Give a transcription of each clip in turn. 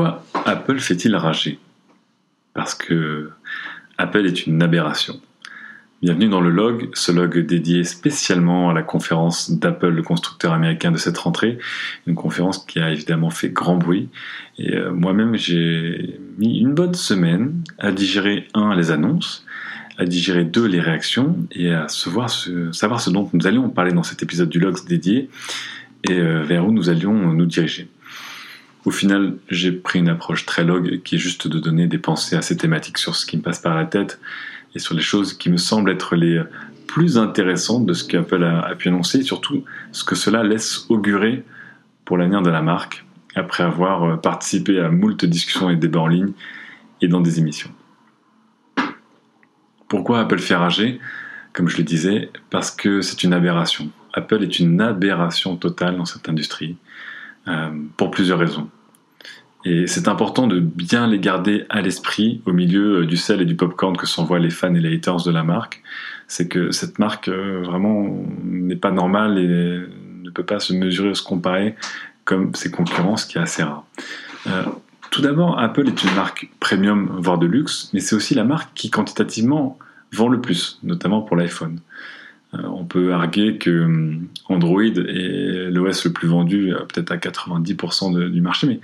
Pourquoi Apple fait-il rager? Parce que Apple est une aberration. Bienvenue dans le log, ce log dédié spécialement à la conférence d'Apple, le constructeur américain de cette rentrée, une conférence qui a évidemment fait grand bruit. Et euh, moi-même, j'ai mis une bonne semaine à digérer un les annonces, à digérer deux les réactions et à savoir ce dont nous allions parler dans cet épisode du log dédié et euh, vers où nous allions nous diriger. Au final, j'ai pris une approche très log qui est juste de donner des pensées assez thématiques sur ce qui me passe par la tête et sur les choses qui me semblent être les plus intéressantes de ce qu'Apple a, a pu annoncer et surtout ce que cela laisse augurer pour l'avenir de la marque après avoir euh, participé à moult discussions et débats en ligne et dans des émissions. Pourquoi Apple fait rager? Comme je le disais, parce que c'est une aberration. Apple est une aberration totale dans cette industrie, pour plusieurs raisons. Et c'est important de bien les garder à l'esprit au milieu euh, du sel et du popcorn que s'envoient les fans et les haters de la marque. C'est que cette marque euh, vraiment n'est pas normale et ne peut pas se mesurer ou se comparer comme ses concurrents, ce qui est assez rare. Euh, tout d'abord, Apple est une marque premium, voire de luxe, mais c'est aussi la marque qui quantitativement vend le plus, notamment pour l'iPhone. On peut arguer que hum, Android est l'OS le plus vendu, peut-être à 90% du marché, mais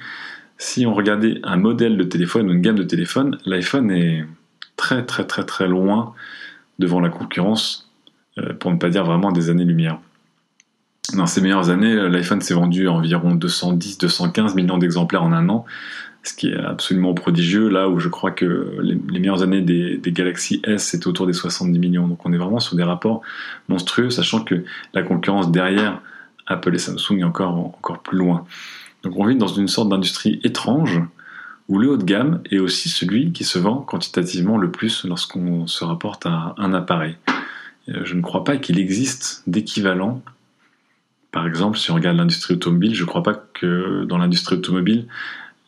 si on regardait un modèle de téléphone ou une gamme de téléphone, l'iPhone est très très très très loin devant la concurrence, euh, pour ne pas dire vraiment des années-lumière. Dans ses meilleures années, l'iPhone s'est vendu à environ 210-215 millions d'exemplaires en un an, ce qui est absolument prodigieux, là où je crois que les, meilleures années des, Galaxy S c'était autour des 70 millions. Donc on est vraiment sur des rapports monstrueux, sachant que la concurrence derrière Apple et Samsung est encore, encore plus loin. Donc on vit dans une sorte d'industrie étrange où le haut de gamme est aussi celui qui se vend quantitativement le plus lorsqu'on se rapporte à un appareil. Euh, je ne crois pas qu'il existe d'équivalent. Par exemple, si on regarde l'industrie automobile, je ne crois pas que dans l'industrie automobile,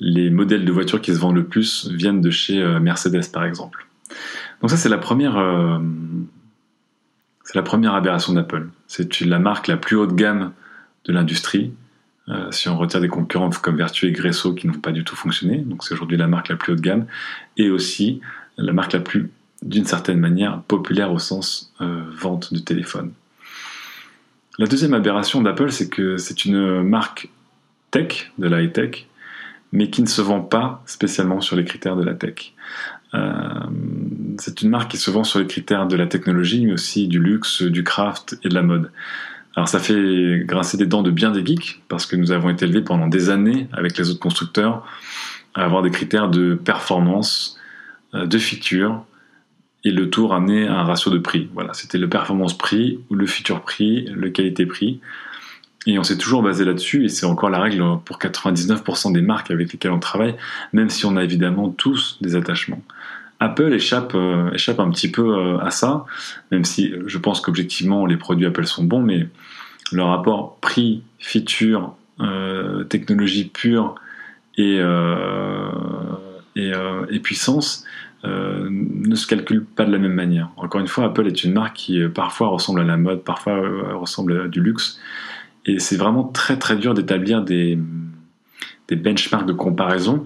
les modèles de voitures qui se vendent le plus viennent de chez euh, Mercedes, par exemple. Donc ça, c'est la première, euh, c'est la première aberration d'Apple. C'est la marque la plus haut de gamme de l'industrie euh, si on retire des concurrents comme Vertu et Gresso qui n'ont pas du tout fonctionné, donc c'est aujourd'hui la marque la plus haut de gamme, et aussi la marque la plus, d'une certaine manière, populaire au sens vente de téléphone. La deuxième aberration d'Apple, c'est que c'est une marque tech, de la high-tech, mais qui ne se vend pas spécialement sur les critères de la tech. Euh, c'est une marque qui se vend sur les critères de la technologie, mais aussi du luxe, du craft et de la mode. Alors ça fait grincer des dents de bien des geeks, parce que nous avons été élevés pendant des années avec les autres constructeurs à avoir des critères de performance, euh, de feature, et le tout ramené à un ratio de prix. Voilà, c'était le performance-prix le feature-prix, le qualité-prix. Et on s'est toujours basé là-dessus, et c'est encore la règle pour 99% des marques avec lesquelles on travaille, même si on a évidemment tous des attachements. Apple échappe, euh, échappe un petit peu euh, à ça, même si je pense qu'objectivement les produits Apple sont bons, mais le rapport prix, feature, euh, technologie pure et, et, puissance ne se calcule pas de la même manière. Encore une fois, Apple est une marque qui parfois ressemble à la mode, parfois ressemble à du luxe, et c'est vraiment très très dur d'établir des, des benchmarks de comparaison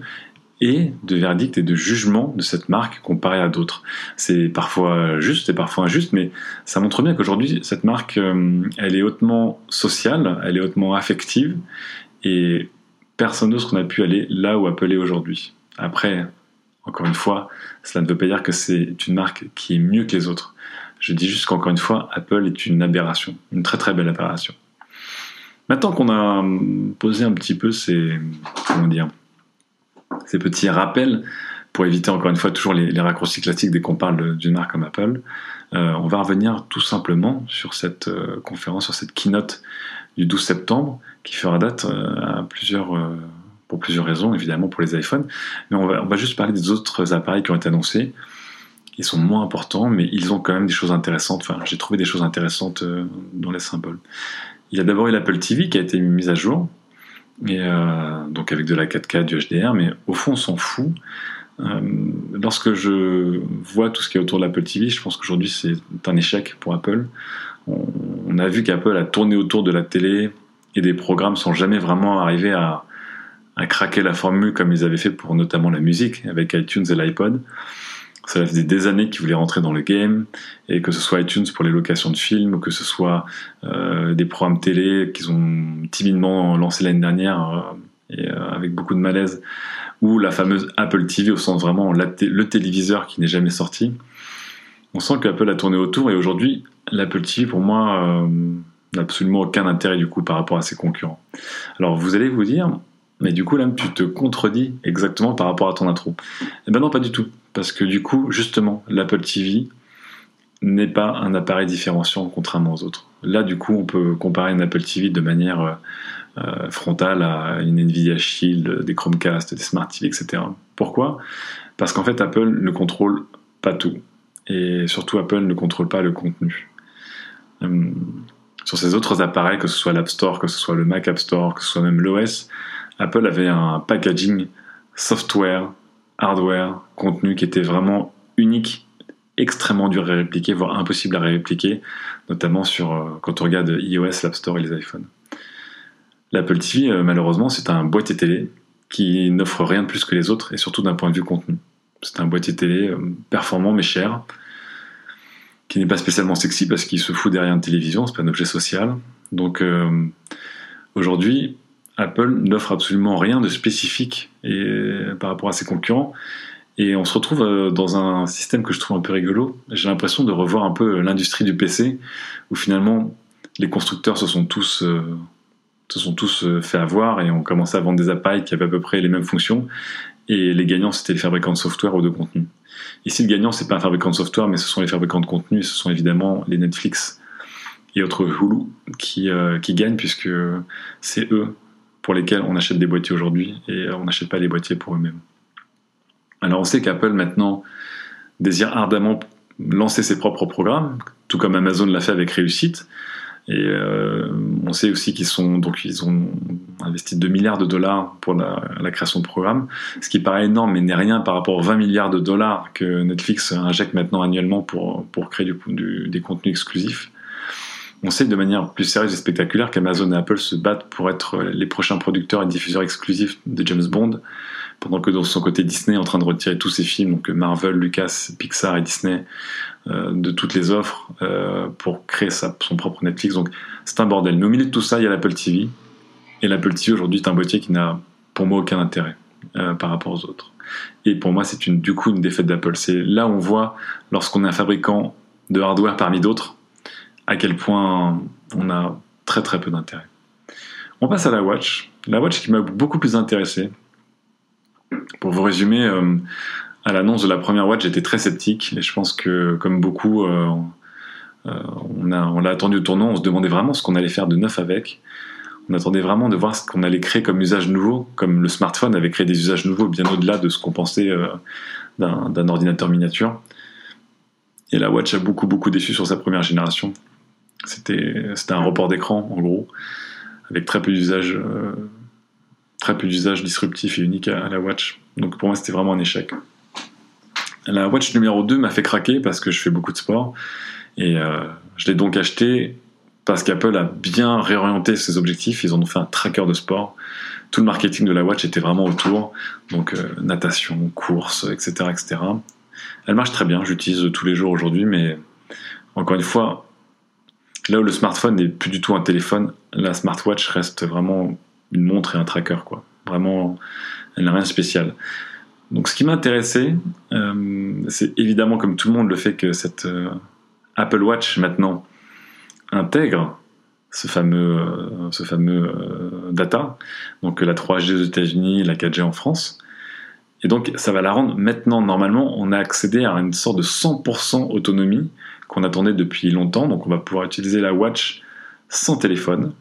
et de verdict et de jugement de cette marque comparée à d'autres. C'est parfois juste et parfois injuste, mais ça montre bien qu'aujourd'hui, cette marque, euh, elle est hautement sociale, elle est hautement affective, et personne d'autre n'a pu aller là où Apple est aujourd'hui. Après, encore une fois, cela ne veut pas dire que c'est une marque qui est mieux que les autres. Je dis juste qu'encore une fois, Apple est une aberration, une très très belle aberration. Maintenant qu'on a posé un petit peu ces, comment dire, ces petits rappels pour éviter encore une fois toujours les, raccourcis classiques dès qu'on parle d'une marque comme Apple. Euh, on va revenir tout simplement sur cette euh, conférence, sur cette keynote du 12 septembre qui fera date euh, à plusieurs, pour plusieurs raisons, évidemment pour les iPhones. Mais on va, on va juste parler des autres appareils qui ont été annoncés. Ils sont moins importants, mais ils ont quand même des choses intéressantes. Enfin, j'ai trouvé des choses intéressantes dans les symboles. Il y a d'abord eu l'Apple TV qui a été mise à jour, et euh, donc avec de la 4K, du HDR, mais au fond on s'en fout. Euh, lorsque je vois tout ce qui est autour de l'Apple TV, je pense qu'aujourd'hui c'est un échec pour Apple. On, a vu qu'Apple a tourné autour de la télé et des programmes sans jamais vraiment arriver à, à craquer la formule comme ils avaient fait pour notamment la musique avec iTunes et l'iPod. Ça faisait des années qu'ils voulaient rentrer dans le game, et que ce soit iTunes pour les locations de films, ou que ce soit euh, des programmes télé qu'ils ont timidement lancé l'année dernière, euh, et euh, avec beaucoup de malaise, ou la fameuse Apple TV au sens vraiment le téléviseur qui n'est jamais sorti. On sent qu'Apple a tourné autour, et aujourd'hui, l'Apple TV pour moi n'a absolument aucun intérêt du coup par rapport à ses concurrents. Alors vous allez vous dire, mais du coup, là, tu te contredis exactement par rapport à ton intro. Eh ben non, pas du tout. Parce que du coup, justement, l'Apple TV n'est pas un appareil différenciant contrairement aux autres. Là, du coup, on peut comparer une Apple TV de manière euh, euh, frontale à une Nvidia Shield, des Chromecast, des Smart TV, etc. Pourquoi? Parce qu'en fait, Apple ne contrôle pas tout. Et surtout, Apple ne contrôle pas le contenu. Hum, sur ces autres appareils, que ce soit l'App Store, que ce soit le Mac App Store, que ce soit même l'OS, Apple avait un packaging software, hardware, contenu qui était vraiment unique, extrêmement dur à répliquer, voire impossible à répliquer, notamment sur euh, quand on regarde iOS, l'App Store et les iPhones. L'Apple TV, euh, malheureusement, c'est un boîtier télé qui n'offre rien de plus que les autres, et surtout d'un point de vue contenu. C'est un boîtier télé euh, performant mais cher, qui n'est pas spécialement sexy parce qu'il se fout derrière une télévision, c'est pas un objet social. Donc aujourd'hui, Apple n'offre absolument rien de spécifique et, par rapport à ses concurrents. Et on se retrouve euh, dans un système que je trouve un peu rigolo. J'ai l'impression de revoir un peu l'industrie du PC, où finalement les constructeurs se sont tous, euh, se sont tous euh, fait avoir et ont commencé à vendre des appareils qui avaient à peu près les mêmes fonctions. Et les gagnants, c'était les fabricants de software ou de contenu. Ici, le gagnant, c'est pas un fabricant de software, mais ce sont les fabricants de contenu. Ce sont évidemment les Netflix et autres Hulu qui gagnent, puisque c'est eux pour lesquels on achète des boîtiers aujourd'hui et on n'achète pas les boîtiers pour eux-mêmes. Alors on sait qu'Apple maintenant désire ardemment lancer ses propres programmes, tout comme Amazon l'a fait avec réussite. Et euh, on sait aussi qu'ils sont donc ils ont investi 2 milliards de dollars pour la, création de programmes, ce qui paraît énorme mais n'est rien par rapport aux 20 milliards de dollars que Netflix injecte maintenant annuellement pour, créer des contenus exclusifs on sait de manière plus sérieuse et spectaculaire qu'Amazon et Apple se battent pour être les prochains producteurs et diffuseurs exclusifs de James Bond, pendant que de son côté Disney est en train de retirer tous ses films, donc Marvel, Lucas, Pixar et Disney, euh, de toutes les offres euh, pour créer son propre Netflix. Donc c'est un bordel. Mais au milieu de tout ça, il y a l'Apple TV. Et l'Apple TV aujourd'hui est un boîtier qui n'a pour moi aucun intérêt euh, par rapport aux autres. Et pour moi, c'est du coup une défaite d'Apple. C'est là où on voit, lorsqu'on est un fabricant de hardware parmi d'autres, à quel point on a très très peu d'intérêt. On passe à la Watch. La Watch qui m'a beaucoup plus intéressé. Pour vous résumer, euh, à l'annonce de la première Watch, j'étais très sceptique et je pense que, comme beaucoup, euh, euh, on, l'a attendu au tournant, on se demandait vraiment ce qu'on allait faire de neuf avec. On attendait vraiment de voir ce qu'on allait créer comme usage nouveau, comme le smartphone avait créé des usages nouveaux bien au-delà de ce qu'on pensait d'un ordinateur miniature. Et la Watch a beaucoup beaucoup déçu sur sa première génération. C'était un report d'écran, en gros, avec très peu d'usage euh, très peu d'usage disruptif et unique à, la Watch. Donc pour moi, c'était vraiment un échec. La Watch numéro 2 m'a fait craquer parce que je fais beaucoup de sport. Et euh, je l'ai donc acheté parce qu'Apple a bien réorienté ses objectifs. Ils en ont fait un tracker de sport. Tout le marketing de la Watch était vraiment autour. Donc euh, natation, course, etc., etc. Elle marche très bien. J'utilise tous les jours aujourd'hui, mais encore une fois, Là où le smartphone n'est plus du tout un téléphone, la smartwatch reste vraiment une montre et un tracker, quoi. Vraiment, elle n'a rien de spécial. Donc ce qui m'intéressait, euh, c'est évidemment comme tout le monde le fait que cette euh, Apple Watch maintenant intègre ce fameux, euh, ce fameux data, donc la 3G aux États-Unis, la 4G en France. Et donc ça va la rendre maintenant, normalement, on a accédé à une sorte de 100% autonomie qu'on attendait depuis longtemps. Donc on va pouvoir utiliser la watch sans téléphone.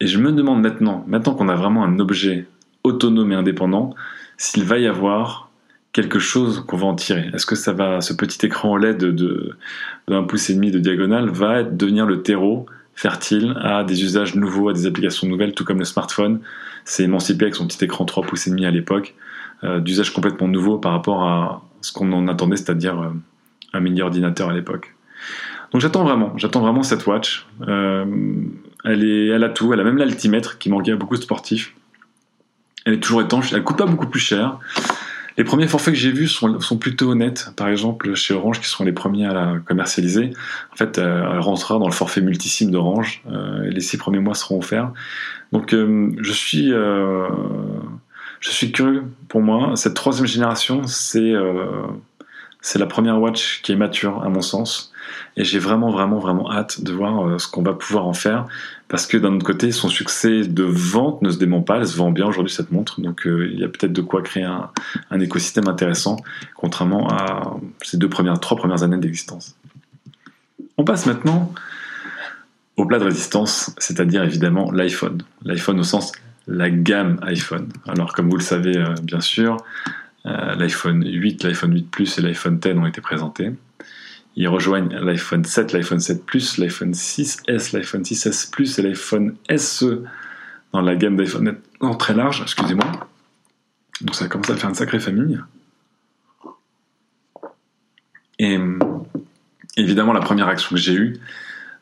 Et je me demande maintenant, maintenant qu'on a vraiment un objet autonome et indépendant, s'il va y avoir quelque chose qu'on va en tirer. Est-ce que ça va, ce petit écran OLED de, de, pouce et demi de diagonale va devenir le terreau fertile à des usages nouveaux, à des applications nouvelles, tout comme le smartphone? S'est émancipé avec son petit écran 3 pouces et demi à l'époque, euh, d'usages complètement nouveaux par rapport à ce qu'on en attendait, c'est-à-dire euh, un mini ordinateur à l'époque. Donc j'attends vraiment, j'attends vraiment cette watch. Euh, elle, est, elle a tout, elle a même l'altimètre qui manquait à beaucoup de sportifs. Elle est toujours étanche, elle coûte pas beaucoup plus cher. Les premiers forfaits que j'ai vus sont, plutôt honnêtes. Par exemple, chez Orange, qui sont les premiers à la commercialiser, en fait, elle rentrera dans le forfait multisim d'Orange. et les six premiers mois seront offerts. Donc, je suis je suis curieux. Pour moi, cette troisième génération, c'est euh, c'est la première watch qui est mature, à mon sens. Et j'ai vraiment, vraiment, vraiment hâte de voir euh, ce qu'on va pouvoir en faire. Parce que d'un autre côté, son succès de vente ne se dément pas. Elle se vend bien aujourd'hui, cette montre. Donc euh, il y a peut-être de quoi créer un, écosystème intéressant, contrairement à ces deux premières, trois premières années d'existence. On passe maintenant au plat de résistance, c'est-à-dire évidemment l'iPhone. L'iPhone au sens la gamme iPhone. Alors comme vous le savez euh, bien sûr, l'iPhone 8, l'iPhone 8 Plus et l'iPhone 10 ont été présentés. Ils rejoignent l'iPhone 7, l'iPhone 7 Plus, l'iPhone 6S, l'iPhone 6S Plus et l'iPhone SE dans la gamme d'iPhone très large, excusez-moi. Donc ça commence à faire une sacrée famille. Et évidemment, la première action que j'ai eue,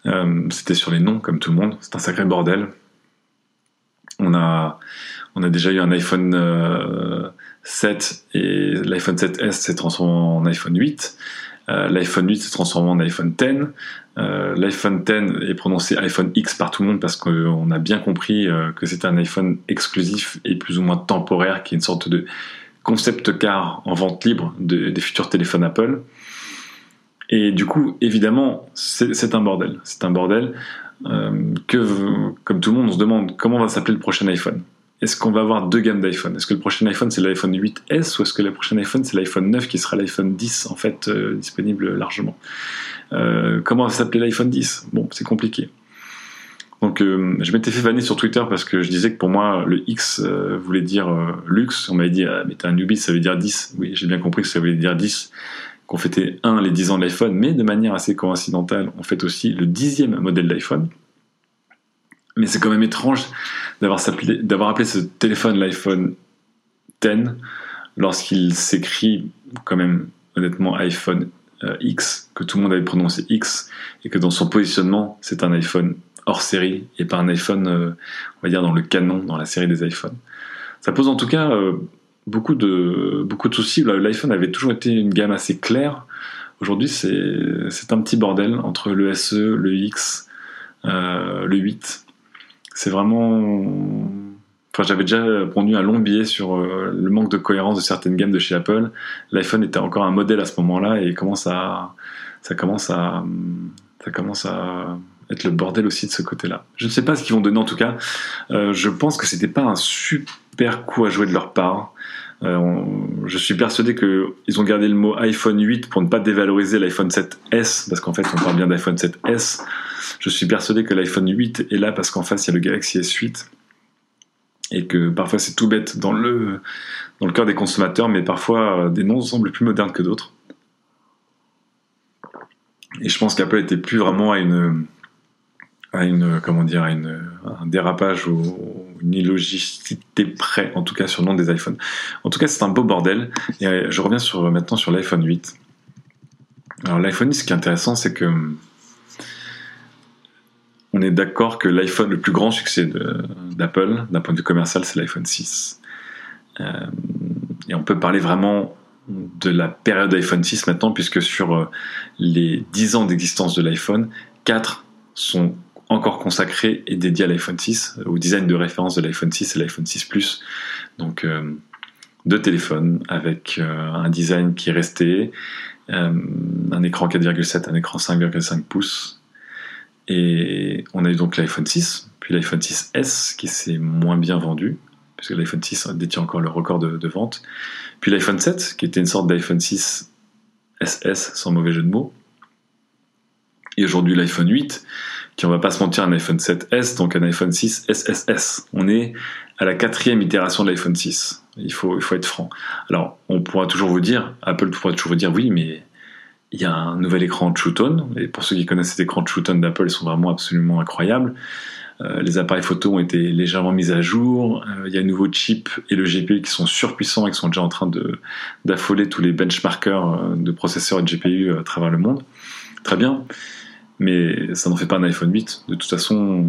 euh, c'était sur les noms, comme tout le monde. C'est un sacré bordel. On a, on a déjà eu un iPhone 7 euh, et l'iPhone 7S s'est transformé en iPhone 8. Euh, L'iPhone 8 s'est transformé en iPhone 10. Euh, L'iPhone 10 est prononcé iPhone X par tout le monde parce qu'on a bien compris que c'était un iPhone exclusif et plus ou moins temporaire, qui est une sorte de concept car en vente libre des futurs téléphones Apple. Et du coup, évidemment, c'est un bordel. C'est un bordel. Euh, que, comme tout le monde, on se demande comment va s'appeler le prochain iPhone. Est-ce qu'on va avoir deux gammes d'iPhone? Est-ce que le prochain iPhone c'est l'iPhone 8S ou est-ce que le prochain iPhone c'est l'iPhone 9 qui sera l'iPhone 10 en fait euh, disponible largement? Euh, Comment va s'appeler l'iPhone 10 Bon, c'est compliqué. Donc je m'étais fait vanner sur Twitter parce que je disais que pour moi le X voulait dire luxe. On m'avait dit ah, mais t'es un newbie ça veut dire 10. Oui j'ai bien compris que ça voulait dire 10 qu'on fêtait, un, les 10 ans de l'iPhone, mais de manière assez coïncidentale, on fête aussi le dixième modèle d'iPhone. Mais c'est quand même étrange d'avoir, appelé ce téléphone l'iPhone 10 lorsqu'il s'écrit quand même honnêtement iPhone euh, X, que tout le monde avait prononcé X, et que dans son positionnement, c'est un iPhone hors série et pas un iPhone, euh, on va dire, dans le canon, dans la série des iPhones. Ça pose en tout cas euh, beaucoup de, beaucoup de soucis. L'iPhone avait toujours été une gamme assez claire. Aujourd'hui, c'est un petit bordel entre le SE, le X, le 8. C'est vraiment. Enfin, j'avais déjà pondu un long billet sur euh, le manque de cohérence de certaines gammes de chez Apple. L'iPhone était encore un modèle à ce moment-là et commence à, ça commence à, ça commence à être le bordel aussi de ce côté-là. Je ne sais pas ce qu'ils vont donner en tout cas. Euh, je pense que c'était pas un super coup à jouer de leur part. Euh, je suis persuadé qu'ils ont gardé le mot iPhone 8 pour ne pas dévaloriser l'iPhone 7S, parce qu'en fait on parle bien d'iPhone 7S. Je suis persuadé que l'iPhone 8 est là parce qu'en face il y a le Galaxy S8 et que parfois c'est tout bête dans le, dans le cœur des consommateurs, mais parfois euh, des noms semblent plus modernes que d'autres. Et je pense qu'Apple était plus vraiment à une, à une comment dire à une, un dérapage ou une illogicité près en tout cas sur le nom des iPhones. En tout cas, c'est un beau bordel. Et euh, je reviens sur maintenant sur l'iPhone 8. Alors l'iPhone 8, ce qui est intéressant, c'est que on est d'accord que l'iPhone, le plus grand succès d'Apple, d'un point de vue commercial, c'est l'iPhone 6. Euh, et on peut parler vraiment de la période iPhone 6 maintenant, puisque sur euh, les 10 ans d'existence de l'iPhone, 4 sont encore consacré et dédié à l'iPhone 6, au design de référence de l'iPhone 6 et l'iPhone 6 Plus. Donc euh, deux téléphones avec euh, un design qui est resté, euh, un écran 4,7, un écran 5,5 pouces. Et on a eu donc l'iPhone 6, puis l'iPhone 6S qui s'est moins bien vendu, puisque l'iPhone 6 détient encore le record de, vente. Puis l'iPhone 7, qui était une sorte d'iPhone 6 SS, sans mauvais jeu de mots. Et aujourd'hui l'iPhone 8, qui on va pas se mentir un iPhone 7S, donc un iPhone 6 SSS. On est à la quatrième itération de l'iPhone 6. Il faut, il faut être franc. Alors, on pourra toujours vous dire, Apple pourra toujours vous dire, oui, mais il y a un nouvel écran True et pour ceux qui connaissent cet écran True d'Apple, ils sont vraiment absolument incroyables. Euh, les appareils photo ont été légèrement mis à jour. Euh, il y a un nouveau chip et le GPU qui sont surpuissants et qui sont déjà en train d'affoler tous les benchmarkers euh, de processeurs et de GPU à travers le monde. Très bien mais ça n'en fait pas un iPhone 8. De toute façon,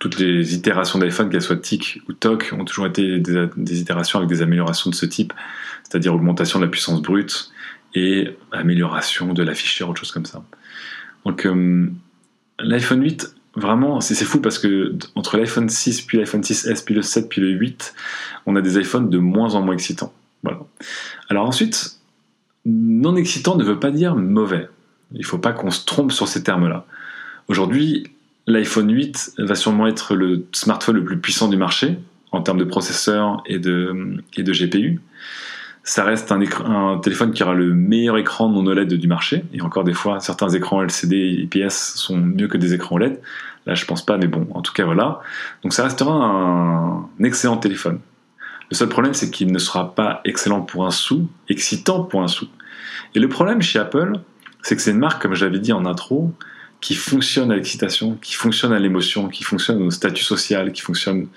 toutes les itérations d'iPhone, qu'elles soient TIC ou TOC, ont toujours été des, itérations avec des améliorations de ce type, c'est-à-dire augmentation de la puissance brute et amélioration de l'afficheur, autre chose comme ça. Donc euh, l'iPhone 8, vraiment, c'est fou parce que entre l'iPhone 6, puis l'iPhone 6S, puis le 7, puis le 8, on a des iPhones de moins en moins excitants. Voilà. Alors ensuite, non excitant ne veut pas dire mauvais. Il ne faut pas qu'on se trompe sur ces termes-là. Aujourd'hui, l'iPhone 8 va sûrement être le smartphone le plus puissant du marché en termes de processeur et de, et de GPU. Ça reste un, un, téléphone qui aura le meilleur écran non OLED du marché. Et encore des fois, certains écrans LCD IPS sont mieux que des écrans OLED. Là, je pense pas, mais bon, en tout cas, voilà. Donc ça restera un excellent téléphone. Le seul problème, c'est qu'il ne sera pas excellent pour un sou, excitant pour un sou. Et le problème chez Apple, c'est que c'est une marque, comme j'avais dit en intro, qui fonctionne à l'excitation, qui fonctionne à l'émotion, qui fonctionne au statut social, qui fonctionne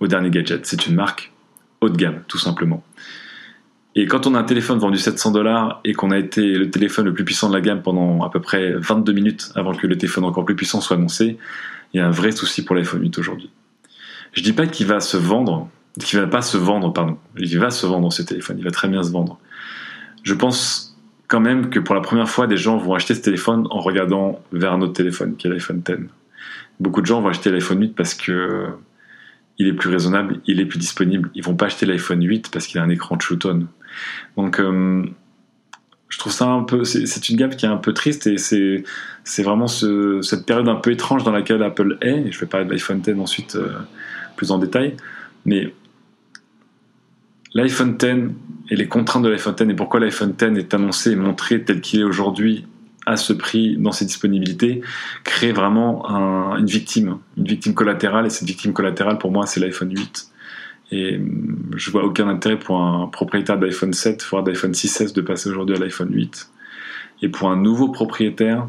au dernier gadget. C'est une marque haut de gamme, tout simplement. Et quand on a un téléphone vendu 700 dollars et qu'on a été le téléphone le plus puissant de la gamme pendant à peu près 22 minutes avant que le téléphone encore plus puissant soit annoncé, il y a un vrai souci pour l'iPhone 8 aujourd'hui. Je dis pas qu'il va se vendre, qu'il va pas se vendre, pardon. Il va se vendre ce téléphone, il va très bien se vendre. Je pense quand même que pour la première fois, des gens vont acheter ce téléphone en regardant vers un autre téléphone, qui est l'iPhone X. Beaucoup de gens vont acheter l'iPhone 8 parce que il est plus raisonnable, il est plus disponible. Ils vont pas acheter l'iPhone 8 parce qu'il a un écran de tone Donc, euh, je trouve ça un peu, c'est une gamme qui est un peu triste et c'est vraiment cette période un peu étrange dans laquelle Apple est. Je vais parler de l'iPhone X ensuite euh, plus en détail, mais l'iPhone X et les contraintes de l'iPhone X et pourquoi l'iPhone X est annoncé et montré tel qu'il est aujourd'hui à ce prix dans ses disponibilités crée vraiment une victime, une victime collatérale. Et cette victime collatérale pour moi c'est l'iPhone 8 et hum, je vois aucun intérêt pour un propriétaire d'iPhone 7 voire d'iPhone 6S de passer aujourd'hui à l'iPhone 8 et pour un nouveau propriétaire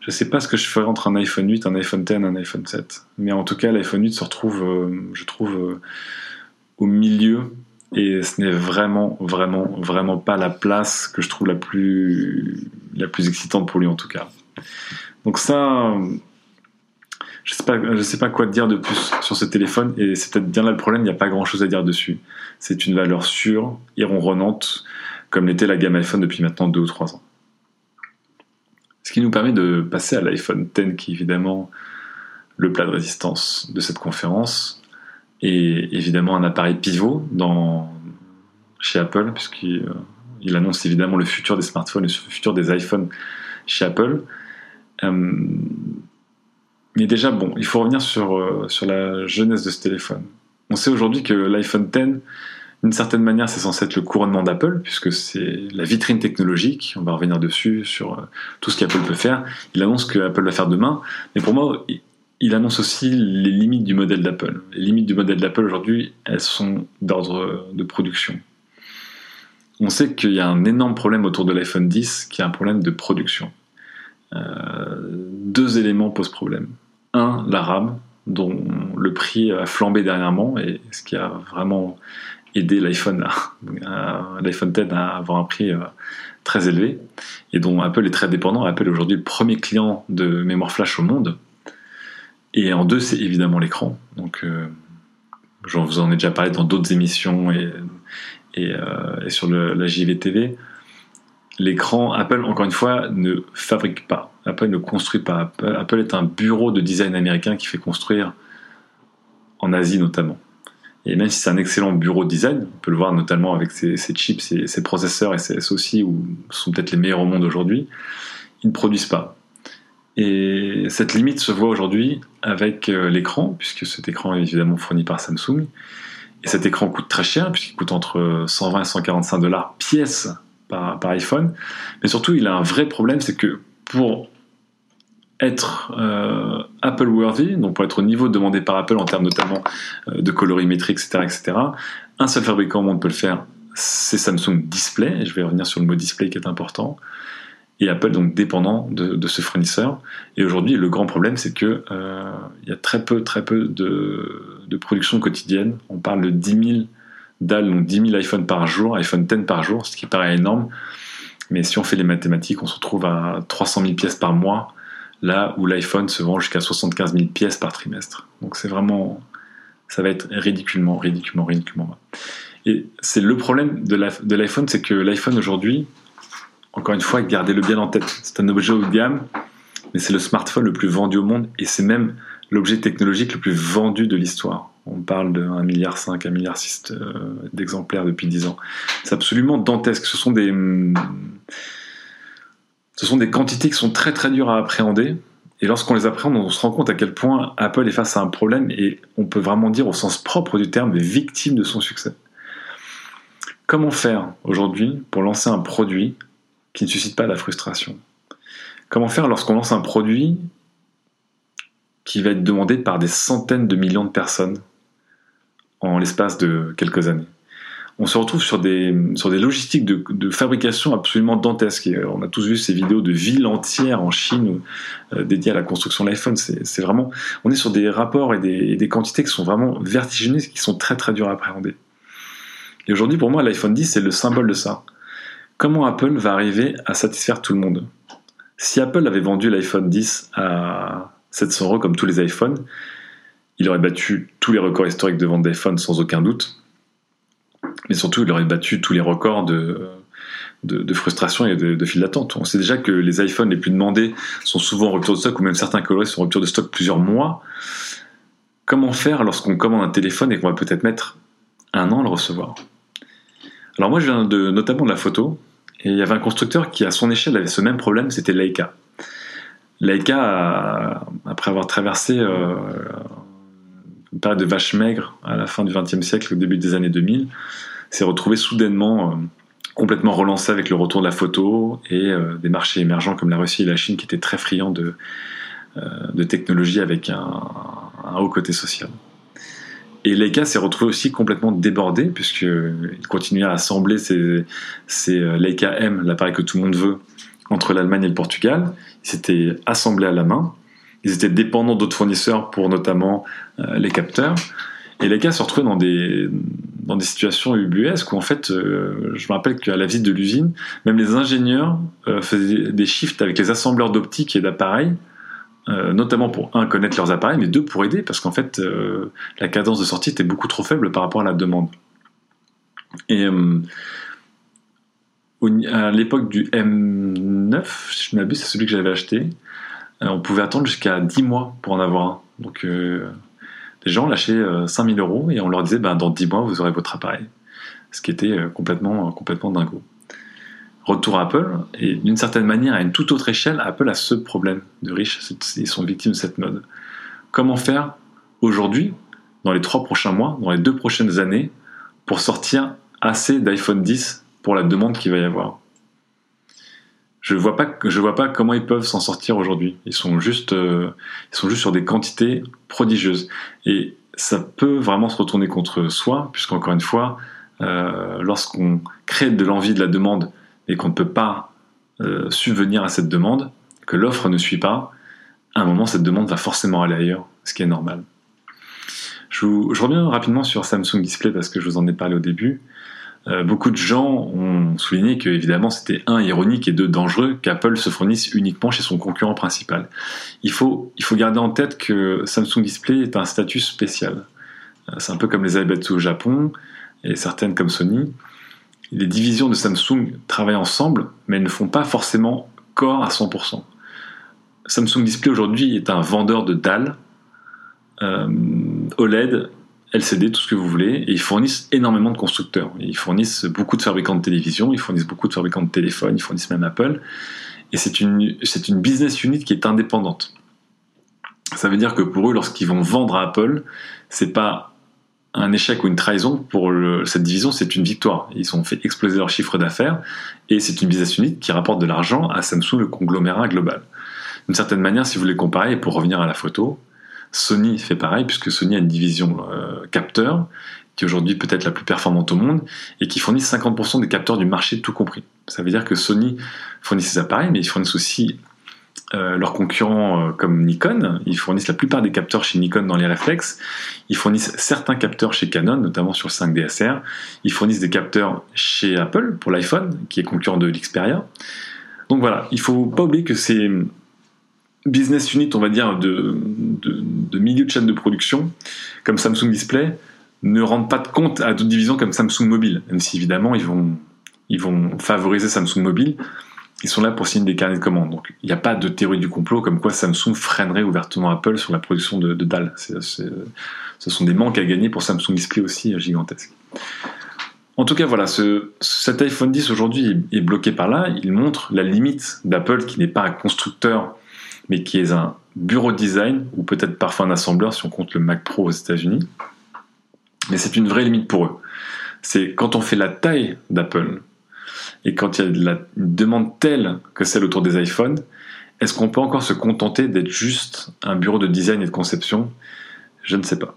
je sais pas ce que je ferais entre un iPhone 8, un iPhone 10, un iPhone 7 mais en tout cas l'iPhone 8 se retrouve euh, je trouve euh, au milieu. Et ce n'est vraiment, vraiment, vraiment pas la place que je trouve la plus, la plus excitante pour lui en tout cas. Donc ça, je sais pas, je sais pas quoi dire de plus sur ce téléphone et c'est peut-être bien là le problème. Il n'y a pas grand-chose à dire dessus. C'est une valeur sûre et ronronnante comme l'était la gamme iPhone depuis maintenant deux ou trois ans. Ce qui nous permet de passer à l'iPhone X qui est évidemment le plat de résistance de cette conférence et évidemment un appareil pivot dans, chez Apple, puisqu'il euh, annonce évidemment le futur des smartphones et le futur des iPhones chez Apple. Euh, mais déjà, bon, il faut revenir sur, euh, sur la jeunesse de ce téléphone. On sait aujourd'hui que l'iPhone X, d'une certaine manière, c'est censé être le couronnement d'Apple, puisque c'est la vitrine technologique. On va revenir dessus sur tout ce qu'Apple peut faire. Il annonce que Apple va faire demain. Mais pour moi, il annonce aussi les limites du modèle d'Apple. Les limites du modèle d'Apple aujourd'hui, elles sont d'ordre de production. On sait qu'il y a un énorme problème autour de l'iPhone 10 qui est un problème de production. Euh, deux éléments posent problème. Un, la RAM, dont le prix a flambé dernièrement, et ce qui a vraiment aidé l'iPhone l'iPhone 10 à avoir un prix euh, très élevé, et dont Apple est très dépendant. Apple est aujourd'hui le premier client de mémoire flash au monde. Et en deux, c'est évidemment l'écran. Donc, euh, j'en vous en ai déjà parlé dans d'autres émissions et, et, euh, sur la JVTV. L'écran, Apple, encore une fois, ne fabrique pas. Apple ne construit pas. Apple, est un bureau de design américain qui fait construire en Asie notamment. Et même si c'est un excellent bureau de design, on peut le voir notamment avec ses, chips, ses, processeurs et ses SoC, où sont peut-être les meilleurs au monde aujourd'hui, ils ne produisent pas. Et cette limite se voit aujourd'hui avec euh, l'écran, puisque cet écran est évidemment fourni par Samsung. Et cet écran coûte très cher, puisqu'il coûte entre 120 et 145 dollars pièce iPhone. Mais surtout, il a un vrai problème, c'est que pour être euh, Apple worthy, donc pour être au niveau demandé par Apple en termes notamment euh, de colorimétrie, etc., etc., un seul fabricant au monde peut le faire, c'est Samsung Display. Je vais revenir sur le mot display qui est important et Apple donc dépendant de, ce fournisseur. Et aujourd'hui, le grand problème, c'est que euh, il y a très peu, très peu de, production quotidienne. On parle de 10 000 dalles, donc 10 000 iPhones par jour, iPhone 10 par jour, ce qui paraît énorme. Mais si on fait les mathématiques, on se retrouve à 300 000 pièces par mois, là où l'iPhone se vend jusqu'à 75 000 pièces par trimestre. Donc c'est vraiment, ça va être ridiculement, ridiculement, ridiculement. Et c'est le problème de l'iPhone, c'est que l'iPhone aujourd'hui, encore une fois, gardez-le bien en tête, c'est un objet haut de gamme, mais c'est le smartphone le plus vendu au monde et c'est même l'objet technologique le plus vendu de l'histoire. On parle de 1,5 milliard, 1,6 milliard euh, d'exemplaires depuis 10 ans. C'est absolument dantesque. Ce sont des, ce sont des quantités qui sont très très dures à appréhender. Et lorsqu'on les appréhende, on se rend compte à quel point Apple est face à un problème et on peut vraiment dire au sens propre du terme victime de son succès. Comment faire aujourd'hui pour lancer un produit qui ne suscite pas la frustration? Comment faire lorsqu'on lance un produit qui va être demandé par des centaines de millions de personnes? En l'espace de quelques années on se retrouve sur des, sur des logistiques de, fabrication absolument dantesques. on a tous vu ces vidéos de villes entières en Chine euh, dédiées à la construction de l'iPhone. C'est vraiment, on est sur des rapports et des, quantités qui sont vraiment vertigineuses, qui sont très très dures à appréhender. Et aujourd'hui, pour moi, l'iPhone 10 c'est le symbole de ça. Comment Apple va arriver à satisfaire tout le monde? Si Apple avait vendu l'iPhone 10 à 700 euros comme tous les iPhones, il aurait battu tous les records historiques de vente d'iPhone sans aucun doute mais surtout il aurait battu tous les records de, de, frustration et de, fil d'attente. On sait déjà que les iPhones les plus demandés sont souvent en rupture de stock, ou même certains coloris sont en rupture de stock plusieurs mois. Comment faire lorsqu'on commande un téléphone et qu'on va peut-être mettre un an à le recevoir? Alors moi je viens de, notamment de la photo, et il y avait un constructeur qui à son échelle avait ce même problème, c'était Leica. Leica, après avoir traversé euh, une période de vache maigre à la fin du XXe siècle, au début des années 2000, s'est retrouvé soudainement euh, complètement relancé avec le retour de la photo et euh, des marchés émergents comme la Russie et la Chine qui étaient très friands de, euh, de technologie avec un, haut côté social. Et Leica s'est retrouvé aussi complètement débordé puisqu'il continuait à assembler ses, ses Leica M, l'appareil que tout le monde veut, entre l'Allemagne et le Portugal. Il s'était assemblé à la main. Ils étaient dépendants d'autres fournisseurs pour notamment les capteurs. Et les gars se retrouvaient dans des, dans des situations ubuesques où en fait, euh, je me rappelle qu'à la visite de l'usine, même les ingénieurs euh, faisaient des shifts avec les assembleurs d'optiques et d'appareils, euh, notamment pour un connaître leurs appareils, mais deux pour aider parce qu'en fait, la cadence de sortie était beaucoup trop faible par rapport à la demande. Et à l'époque du M9, si je ne m'abuse, c'est celui que j'avais acheté, on pouvait attendre jusqu'à 10 mois pour en avoir un. Donc les gens lâchaient 5000 euh, euros et on leur disait ben, dans 10 mois vous aurez votre appareil. Ce qui était euh, complètement, euh, complètement dingo. Retour à Apple, et d'une certaine manière, à une toute autre échelle, Apple a ce problème de riches, ils sont victimes de cette mode. Comment faire aujourd'hui, dans les trois prochains mois, dans les deux prochaines années, pour sortir assez d'iPhone 10 pour la demande qu'il va y avoir? Je vois pas je vois pas comment ils peuvent s'en sortir aujourd'hui. Ils sont juste euh, ils sont juste sur des quantités prodigieuses et ça peut vraiment se retourner contre soi puisqu'encore une fois euh, lorsqu'on crée de l'envie de la demande et qu'on ne peut pas euh, subvenir à cette demande, que l'offre ne suit pas, à un moment cette demande va forcément aller ailleurs, ce qui est normal. Je, je reviens rapidement sur Samsung Display parce que je vous en ai parlé au début. Euh, beaucoup de gens ont souligné que évidemment c'était un ironique et deux dangereux qu'Apple se fournisse uniquement chez son concurrent principal. Il faut, il faut garder en tête que Samsung Display est un statut spécial. Euh, c'est un peu comme les iPads au Japon et certaines comme Sony. Les divisions de Samsung travaillent ensemble, mais ne font pas forcément corps à 100%. Samsung Display aujourd'hui est un vendeur de dalles euh, OLED LCD, tout ce que vous voulez, et ils fournissent énormément de constructeurs. Ils fournissent beaucoup de fabricants de télévision, ils fournissent beaucoup de fabricants de téléphones, ils fournissent même Apple. Et c'est une, business unit qui est indépendante. Ça veut dire que pour eux, lorsqu'ils vont vendre à Apple, c'est pas un échec ou une trahison pour cette division, c'est une victoire. Ils ont fait exploser leur chiffre d'affaires et c'est une business unit qui rapporte de l'argent à Samsung, le conglomérat global. D'une certaine manière, si vous voulez comparer, pour revenir à la photo, Sony fait pareil, puisque Sony a une division euh, capteur, qui est aujourd'hui peut-être la plus performante au monde, et qui fournit 50% des capteurs du marché, tout compris. Ça veut dire que Sony fournit ses appareils, mais ils fournissent aussi euh, leurs concurrents euh, comme Nikon. Ils fournissent la plupart des capteurs chez Nikon dans les réflexes. Ils fournissent certains capteurs chez Canon, notamment sur le 5DSR. Ils fournissent des capteurs chez Apple pour l'iPhone, qui est concurrent de l'Xperia. Donc voilà, il faut pas oublier que c'est business unit, on va dire, de, de, milieu de chaîne de production, comme Samsung Display, ne rendent pas de compte à d'autres divisions comme Samsung Mobile, même si évidemment ils vont, ils vont favoriser Samsung Mobile. Ils sont là pour signer des carnets de commandes. Donc il n'y a pas de théorie du complot comme quoi Samsung freinerait ouvertement Apple sur la production de, de dalles. ce sont des manques à gagner pour Samsung Display aussi gigantesques. En tout cas, voilà, ce, cet iPhone 10 aujourd'hui est bloqué par là. Il montre la limite d'Apple qui n'est pas un constructeur, mais qui est un bureau de design, ou peut-être parfois un assembleur si on compte le Mac Pro aux États-Unis. Mais c'est une vraie limite pour eux. C'est quand on fait la taille d'Apple, et quand il y a une demande telle que celle autour des iPhones, est-ce qu'on peut encore se contenter d'être juste un bureau de design et de conception? Je ne sais pas.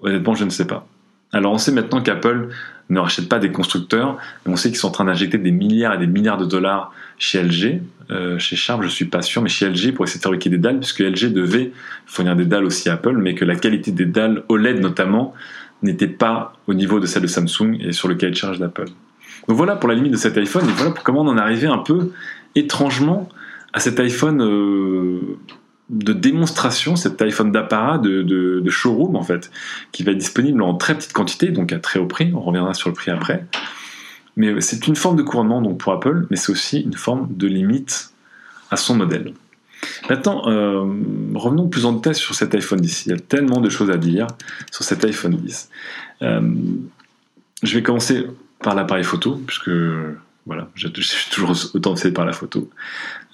Honnêtement, je ne sais pas. Alors on sait maintenant qu'Apple ne rachète pas des constructeurs, mais on sait qu'ils sont en train d'injecter des milliards et des milliards de dollars chez LG. Euh, chez Sharp, je suis pas sûr, mais chez LG pour essayer de fabriquer des dalles, puisque LG devait fournir des dalles aussi à Apple, mais que la qualité des dalles OLED notamment n'était pas au niveau de celle de Samsung et sur le cahier de charge d'Apple. Donc voilà pour la limite de cet iPhone, et voilà pour comment on en arrivé un peu étrangement à cet iPhone euh, de démonstration, cet iPhone d'apparat, de, showroom en fait, qui va être disponible en très petite quantité, donc à très haut prix, on reviendra sur le prix après. Mais c'est une forme de couronnement donc pour Apple, mais c'est aussi une forme de limite à son modèle. Maintenant, euh, revenons plus en détail sur cet iPhone 10. Il y a tellement de choses à dire sur cet iPhone 10. Euh, je vais commencer par l'appareil photo, puisque voilà, je suis toujours autant obsédé par la photo.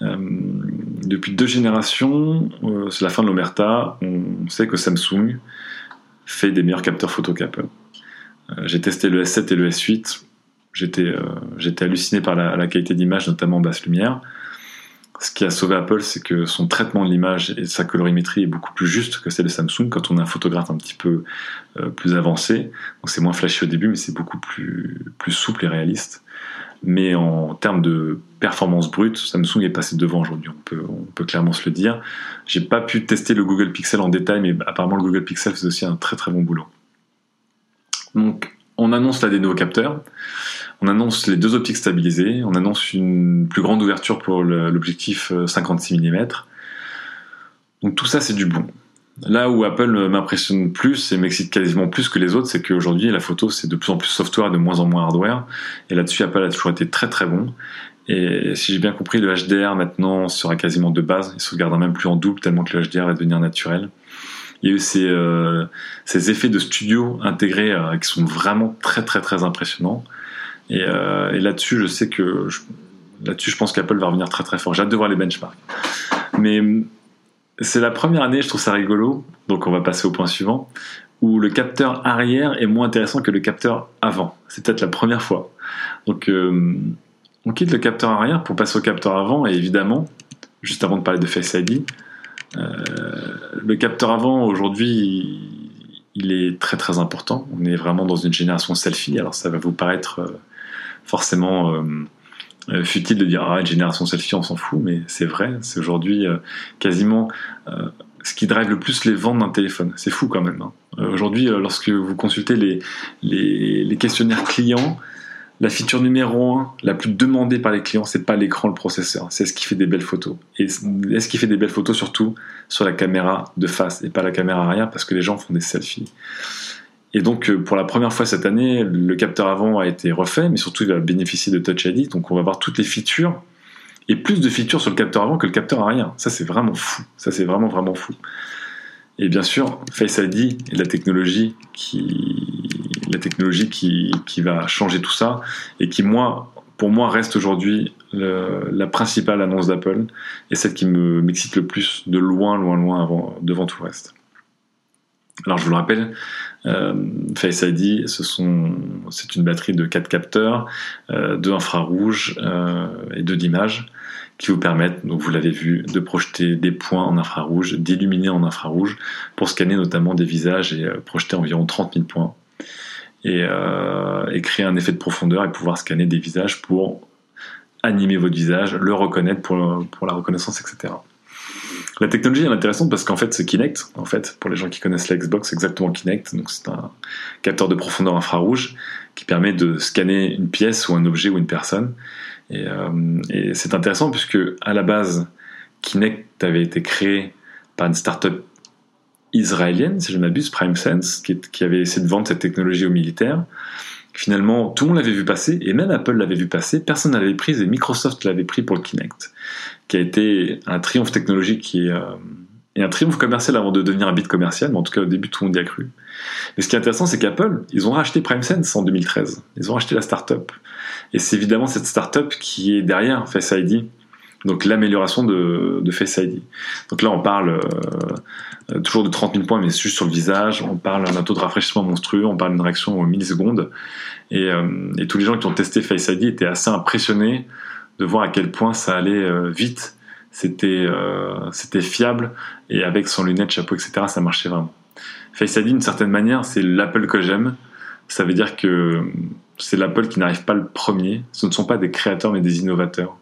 Euh, depuis deux générations, euh, c'est la fin de l'Omerta, on sait que Samsung fait des meilleurs capteurs photo qu'Apple. Euh, j'ai testé le S7 et le S8, j'étais halluciné par la, qualité d'image, notamment en basse lumière. Ce qui a sauvé Apple, c'est que son traitement de l'image et sa colorimétrie est beaucoup plus juste que celle de Samsung quand on a un photographe un petit peu plus avancé. C'est moins flashy au début, mais c'est beaucoup plus souple et réaliste mais en termes de performance brute, Samsung est passé devant aujourd'hui, on peut, clairement se le dire. J'ai pas pu tester le Google Pixel en détail, mais apparemment le Google Pixel fait aussi un très très bon boulot. Donc on annonce la des nouveaux capteurs, on annonce les deux optiques stabilisées, on annonce une plus grande ouverture pour l'objectif 56 euh, mm. Donc tout ça c'est du bon. Là où Apple m'impressionne plus et m'excite quasiment plus que les autres, c'est qu'aujourd'hui la photo c'est de plus en plus software et de moins en moins hardware. Et là-dessus Apple a toujours été très très bon. Et si j'ai bien compris, le HDR maintenant sera quasiment de base. Il se regardera même plus en double tellement que le HDR va devenir naturel. Il y a eu ces, euh, effets de studio intégrés euh, qui sont vraiment très très très impressionnants. Et, euh, là-dessus, je sais que là-dessus, je pense qu'Apple va revenir très très fort. J'ai hâte de voir les benchmarks. Mais c'est la première année, je trouve ça rigolo, donc on va passer au point suivant, où le capteur arrière est moins intéressant que le capteur avant. C'est peut-être la première fois. Donc euh, on quitte le capteur arrière pour passer au capteur avant, et évidemment, juste avant de parler de Face ID, euh, le capteur avant aujourd'hui, il est très très important. On est vraiment dans une génération selfie, alors ça va vous paraître euh, forcément futile de dire ah une génération selfie on s'en fout mais c'est vrai c'est aujourd'hui euh, quasiment euh, ce qui drive le plus les ventes d'un téléphone. C'est fou quand même hein. aujourd'hui lorsque vous consultez les, les, questionnaires clients la feature numéro un la plus demandée par les clients c'est pas l'écran le processeur. C'est ce qui fait des belles photos. Et est-ce qui fait des belles photos surtout sur la caméra de face et pas la caméra arrière parce que les gens font des selfies et donc, euh, pour la première fois cette année, le capteur avant a été refait, mais surtout, il va bénéficier de Touch ID. Donc, on va voir toutes les features et plus de features sur le capteur avant que le capteur arrière. Ça, c'est vraiment fou. Ça, c'est vraiment, vraiment fou. Et bien sûr, Face ID est la technologie qui, la technologie qui, qui va changer tout ça et qui, moi, pour moi, reste aujourd'hui la principale annonce d'Apple et celle qui me m'excite le plus de loin, loin, loin avant, devant tout le reste. Alors je vous le rappelle, euh, Face ID, c'est une batterie de 4 capteurs, euh, 2 infrarouges euh, et 2 d'images qui vous permettent, donc vous l'avez vu, de projeter des points en infrarouge, d'illuminer en infrarouge pour scanner notamment des visages et euh, projeter environ 30 000 points et, et créer un effet de profondeur et pouvoir scanner des visages pour animer votre visage, le reconnaître pour, pour la reconnaissance, etc. La technologie est intéressante parce qu'en fait, c'est Kinect. En fait, pour les gens qui connaissent la Xbox, c'est exactement Kinect. Donc, c'est un capteur de profondeur infrarouge qui permet de scanner une pièce ou un objet ou une personne. Et, euh, c'est intéressant puisque à la base, Kinect avait été créé par une startup israélienne, si je ne m'abuse, PrimeSense, qui, qui avait essayé de vendre cette technologie aux militaires. Finalement, tout le monde l'avait vu passer, et même Apple l'avait vu passer, personne ne l'avait prise, et Microsoft l'avait pris pour le Kinect, qui a été un triomphe technologique et, euh, et un triomphe commercial avant de devenir un bit commercial, mais en tout cas au début tout le monde y a cru. Mais ce qui est intéressant, c'est qu'Apple, ils ont racheté PrimeSense en 2013, ils ont racheté la startup. Et c'est évidemment cette startup qui est derrière Face ID, donc l'amélioration de, de, Face ID. Donc là, on parle euh, toujours de 30 000 points, mais juste sur le visage. On parle d'un taux de rafraîchissement monstrueux. On parle d'une réaction aux millisecondes. Et, euh, et, tous les gens qui ont testé Face ID étaient assez impressionnés de voir à quel point ça allait euh, vite. C'était c'était fiable et avec son lunette, chapeau, etc., ça marchait vraiment. Face ID, d'une certaine manière, c'est l'Apple que j'aime. Ça veut dire que c'est l'Apple qui n'arrive pas le premier. Ce ne sont pas des créateurs, mais des innovateurs.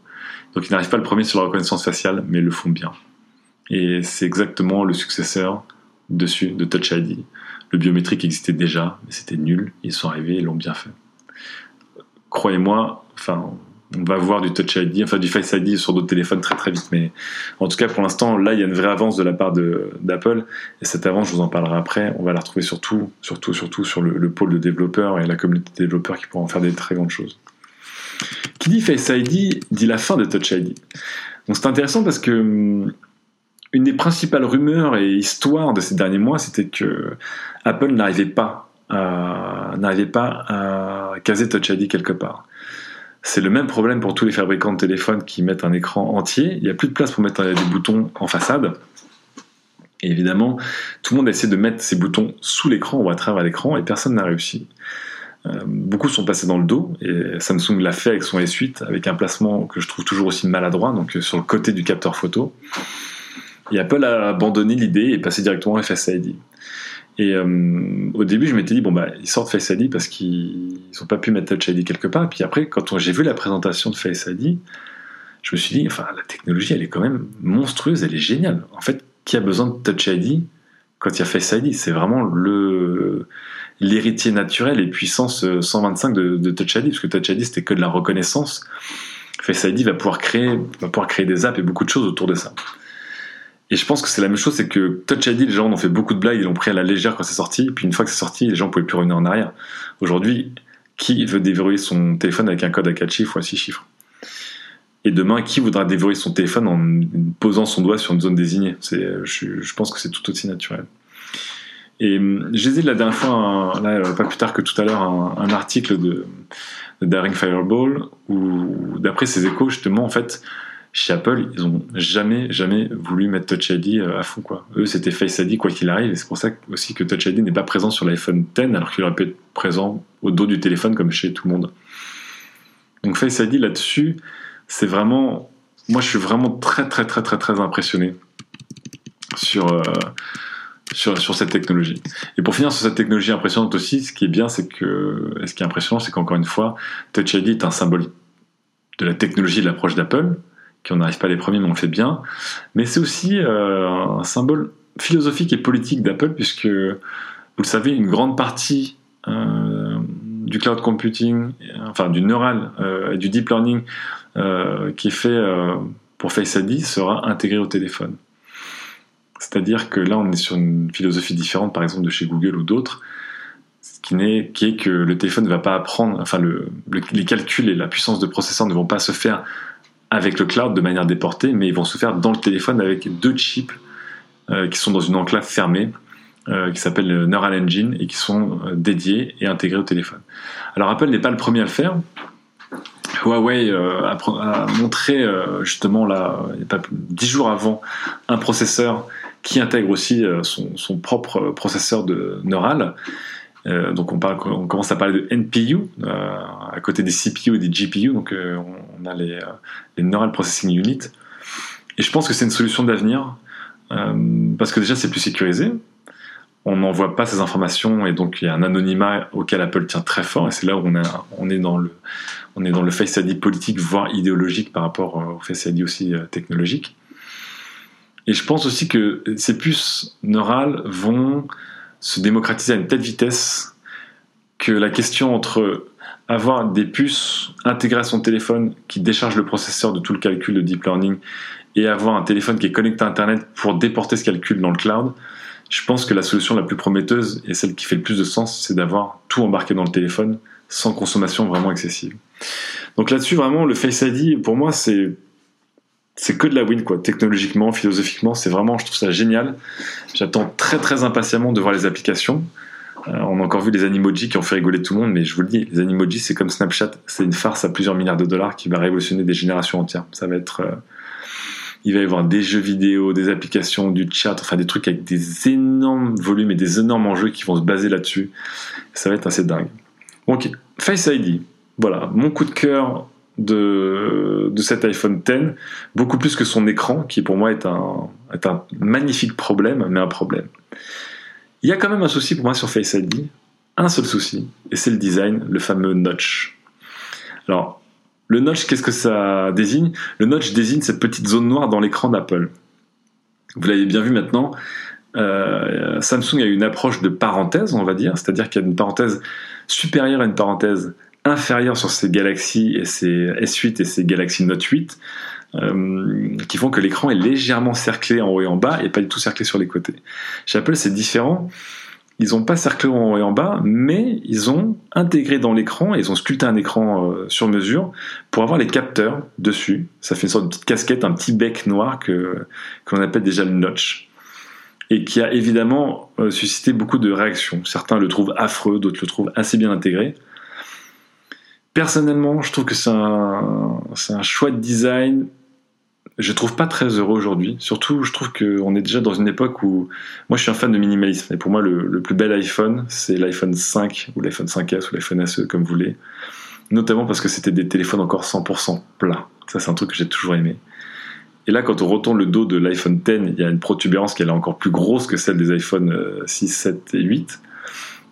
Donc ils n'arrivent pas le premier sur la reconnaissance faciale, mais ils le font bien. Et c'est exactement le successeur dessus de Touch ID. Le biométrique existait déjà, mais c'était nul. Ils sont arrivés et l'ont bien fait. Croyez-moi, on va voir du Touch ID, enfin du Face ID sur d'autres téléphones très très vite. Mais en tout cas, pour l'instant, là, il y a une vraie avance de la part d'Apple. Et cette avance, je vous en parlerai après. On va la retrouver surtout, surtout, surtout sur le, le pôle de développeurs et la communauté de développeurs qui pourront faire des très grandes choses. Qui dit Face ID dit la fin de Touch ID. Donc c'est intéressant parce que hum, une des principales rumeurs et histoires de ces derniers mois, c'était que Apple n'arrivait pas à, pas caser Touch ID quelque part. C'est le même problème pour tous les fabricants de téléphones qui mettent un écran entier. Il n'y a plus de place pour mettre des boutons en façade. Évidemment, tout le monde a essayé de mettre ces boutons sous l'écran ou à travers l'écran et personne n'a réussi. Euh, beaucoup sont passés dans le dos et Samsung l'a fait avec son S8 avec un placement que je trouve toujours aussi maladroit, donc euh, sur le côté du capteur photo. Et Apple a abandonné l'idée et passé directement à Face ID. Et euh, au début, je m'étais dit, bon, bah, ils sortent Face ID parce qu'ils n'ont pas pu mettre Touch ID quelque part. Et puis après, quand j'ai vu la présentation de Face ID, je me suis dit, enfin, la technologie, elle est quand même monstrueuse, elle est géniale. En fait, qui a besoin de Touch ID quand il y a Face ID C'est vraiment le l'héritier naturel et puissance 125 euh, de, Touch ID, parce que Touch ID c'était que de la reconnaissance. Face ID va pouvoir créer, va pouvoir créer des apps et beaucoup de choses autour de ça. Et je pense que c'est la même chose, c'est que Touch ID, les gens en ont fait beaucoup de blagues, ils l'ont pris à la légère quand c'est sorti, puis une fois que c'est sorti, les gens ne pouvaient plus revenir en arrière. Aujourd'hui, qui veut déverrouiller son téléphone avec un code à 4 chiffres ou à 6 chiffres? Et demain, qui voudra déverrouiller son téléphone en posant son doigt sur une zone désignée? Je, je pense que c'est tout aussi naturel. Et hum, j'ai dit la dernière fois, là, pas plus tard que tout à l'heure, un, article de, Daring Fireball où, d'après ces échos, justement, en fait, chez Apple, ils ont jamais, jamais voulu mettre Touch ID euh, à fond. Eux, c'était Face ID, quoi qu'il arrive, et c'est pour ça aussi que Touch ID n'est pas présent sur l'iPhone X, alors qu'il aurait pu être présent au dos du téléphone, comme chez tout le monde. Donc Face ID, là-dessus, c'est vraiment. Moi, je suis vraiment très, très, très, très, très impressionné sur. Euh, sur, sur, cette technologie. Et pour finir sur cette technologie impressionnante aussi, ce qui est bien, c'est que, ce qui est impressionnant, c'est qu'encore une fois, Touch ID est un symbole de la technologie de l'approche d'Apple, qui on n'arrive pas les premiers, mais on le fait bien. Mais c'est aussi euh, un symbole philosophique et politique d'Apple, puisque, vous le savez, une grande partie euh, du cloud computing, enfin du neural euh, et du deep learning qui est fait pour Face ID sera intégré au téléphone. C'est-à-dire que là, on est sur une philosophie différente, par exemple, de chez Google ou d'autres, qui, est, que le téléphone ne va pas apprendre, enfin, les calculs et la puissance de processeur ne vont pas se faire avec le cloud de manière déportée, mais ils vont se faire dans le téléphone avec deux chips euh, qui sont dans une enclave fermée, euh, qui s'appelle Neural Engine, et qui sont euh, dédiés et intégrés au téléphone. Alors Apple n'est pas le premier à le faire. Huawei a, a, montré justement là, pas dix jours avant, un processeur qui intègre aussi euh, son, propre processeur de neural. Euh, donc on, parle, on, commence à parler de NPU euh, à côté des CPU et des GPU, donc on a les, Neural Processing Unit. Et je pense que c'est une solution d'avenir parce que déjà c'est plus sécurisé, on n'envoie pas ces informations et donc il y a un anonymat auquel Apple tient très fort et c'est là où on, on, est dans le, on est dans le Face ID politique voire idéologique par rapport au Face ID aussi technologique. Et je pense aussi que ces puces neurales vont se démocratiser à une telle vitesse que la question entre avoir des puces intégrées à son téléphone qui déchargent le processeur de tout le calcul de deep learning et avoir un téléphone qui est connecté à Internet pour déporter ce calcul dans le cloud, je pense que la solution la plus prometteuse et celle qui fait le plus de sens, c'est d'avoir tout embarqué dans le téléphone sans consommation vraiment excessive. Donc là-dessus, vraiment, le Face ID, pour moi, c'est c'est que de la win, quoi. Technologiquement, philosophiquement, c'est vraiment, je trouve ça génial. J'attends très très impatiemment de voir les applications. Euh, on a encore vu les animojis qui ont fait rigoler tout le monde, mais je vous le dis, les animojis, c'est comme Snapchat, c'est une farce à plusieurs milliards de dollars qui va révolutionner des générations entières. Ça va être, euh, il va y avoir des jeux vidéo, des applications, du chat, enfin des trucs avec des énormes volumes et des énormes enjeux qui vont se baser là-dessus. Ça va être assez dingue. Donc, Face ID, voilà, mon coup de cœur de, cet iPhone X, beaucoup plus que son écran, qui pour moi est un, est un magnifique problème, mais un problème. Il y a quand même un souci pour moi sur Face ID, un seul souci, et c'est le design, le fameux notch. Alors, le notch, qu'est-ce que ça désigne? Le notch désigne cette petite zone noire dans l'écran d'Apple. Vous l'avez bien vu maintenant, euh, Samsung a une approche de parenthèse, on va dire, c'est-à-dire qu'il y a une parenthèse supérieure à une parenthèse inférieure sur ces Galaxy et ces S8 et ces Galaxy Note 8, euh, qui font que l'écran est légèrement cerclé en haut et en bas et pas du tout cerclé sur les côtés. Chez c'est différent. Ils n'ont pas cerclé en haut et en bas, mais ils ont intégré dans l'écran, ils ont sculpté un écran euh, sur mesure pour avoir les capteurs dessus. Ça fait une sorte de petite casquette, un petit bec noir que qu'on appelle déjà le notch et qui a évidemment euh, suscité beaucoup de réactions. Certains le trouvent affreux, d'autres le trouvent assez bien intégré. Personnellement, je trouve que c'est un, choix de design je trouve pas très heureux aujourd'hui. Surtout, je trouve qu'on est déjà dans une époque où moi je suis un fan de minimalisme. Et pour moi, le, plus bel iPhone, c'est l'iPhone 5 ou l'iPhone 5S ou l'iPhone SE, comme vous voulez. Notamment parce que c'était des téléphones encore 100% plats. Ça, c'est un truc que j'ai toujours aimé. Et là, quand on retourne le dos de l'iPhone 10, il y a une protubérance qui est encore plus grosse que celle des iPhone 6, 7 et 8.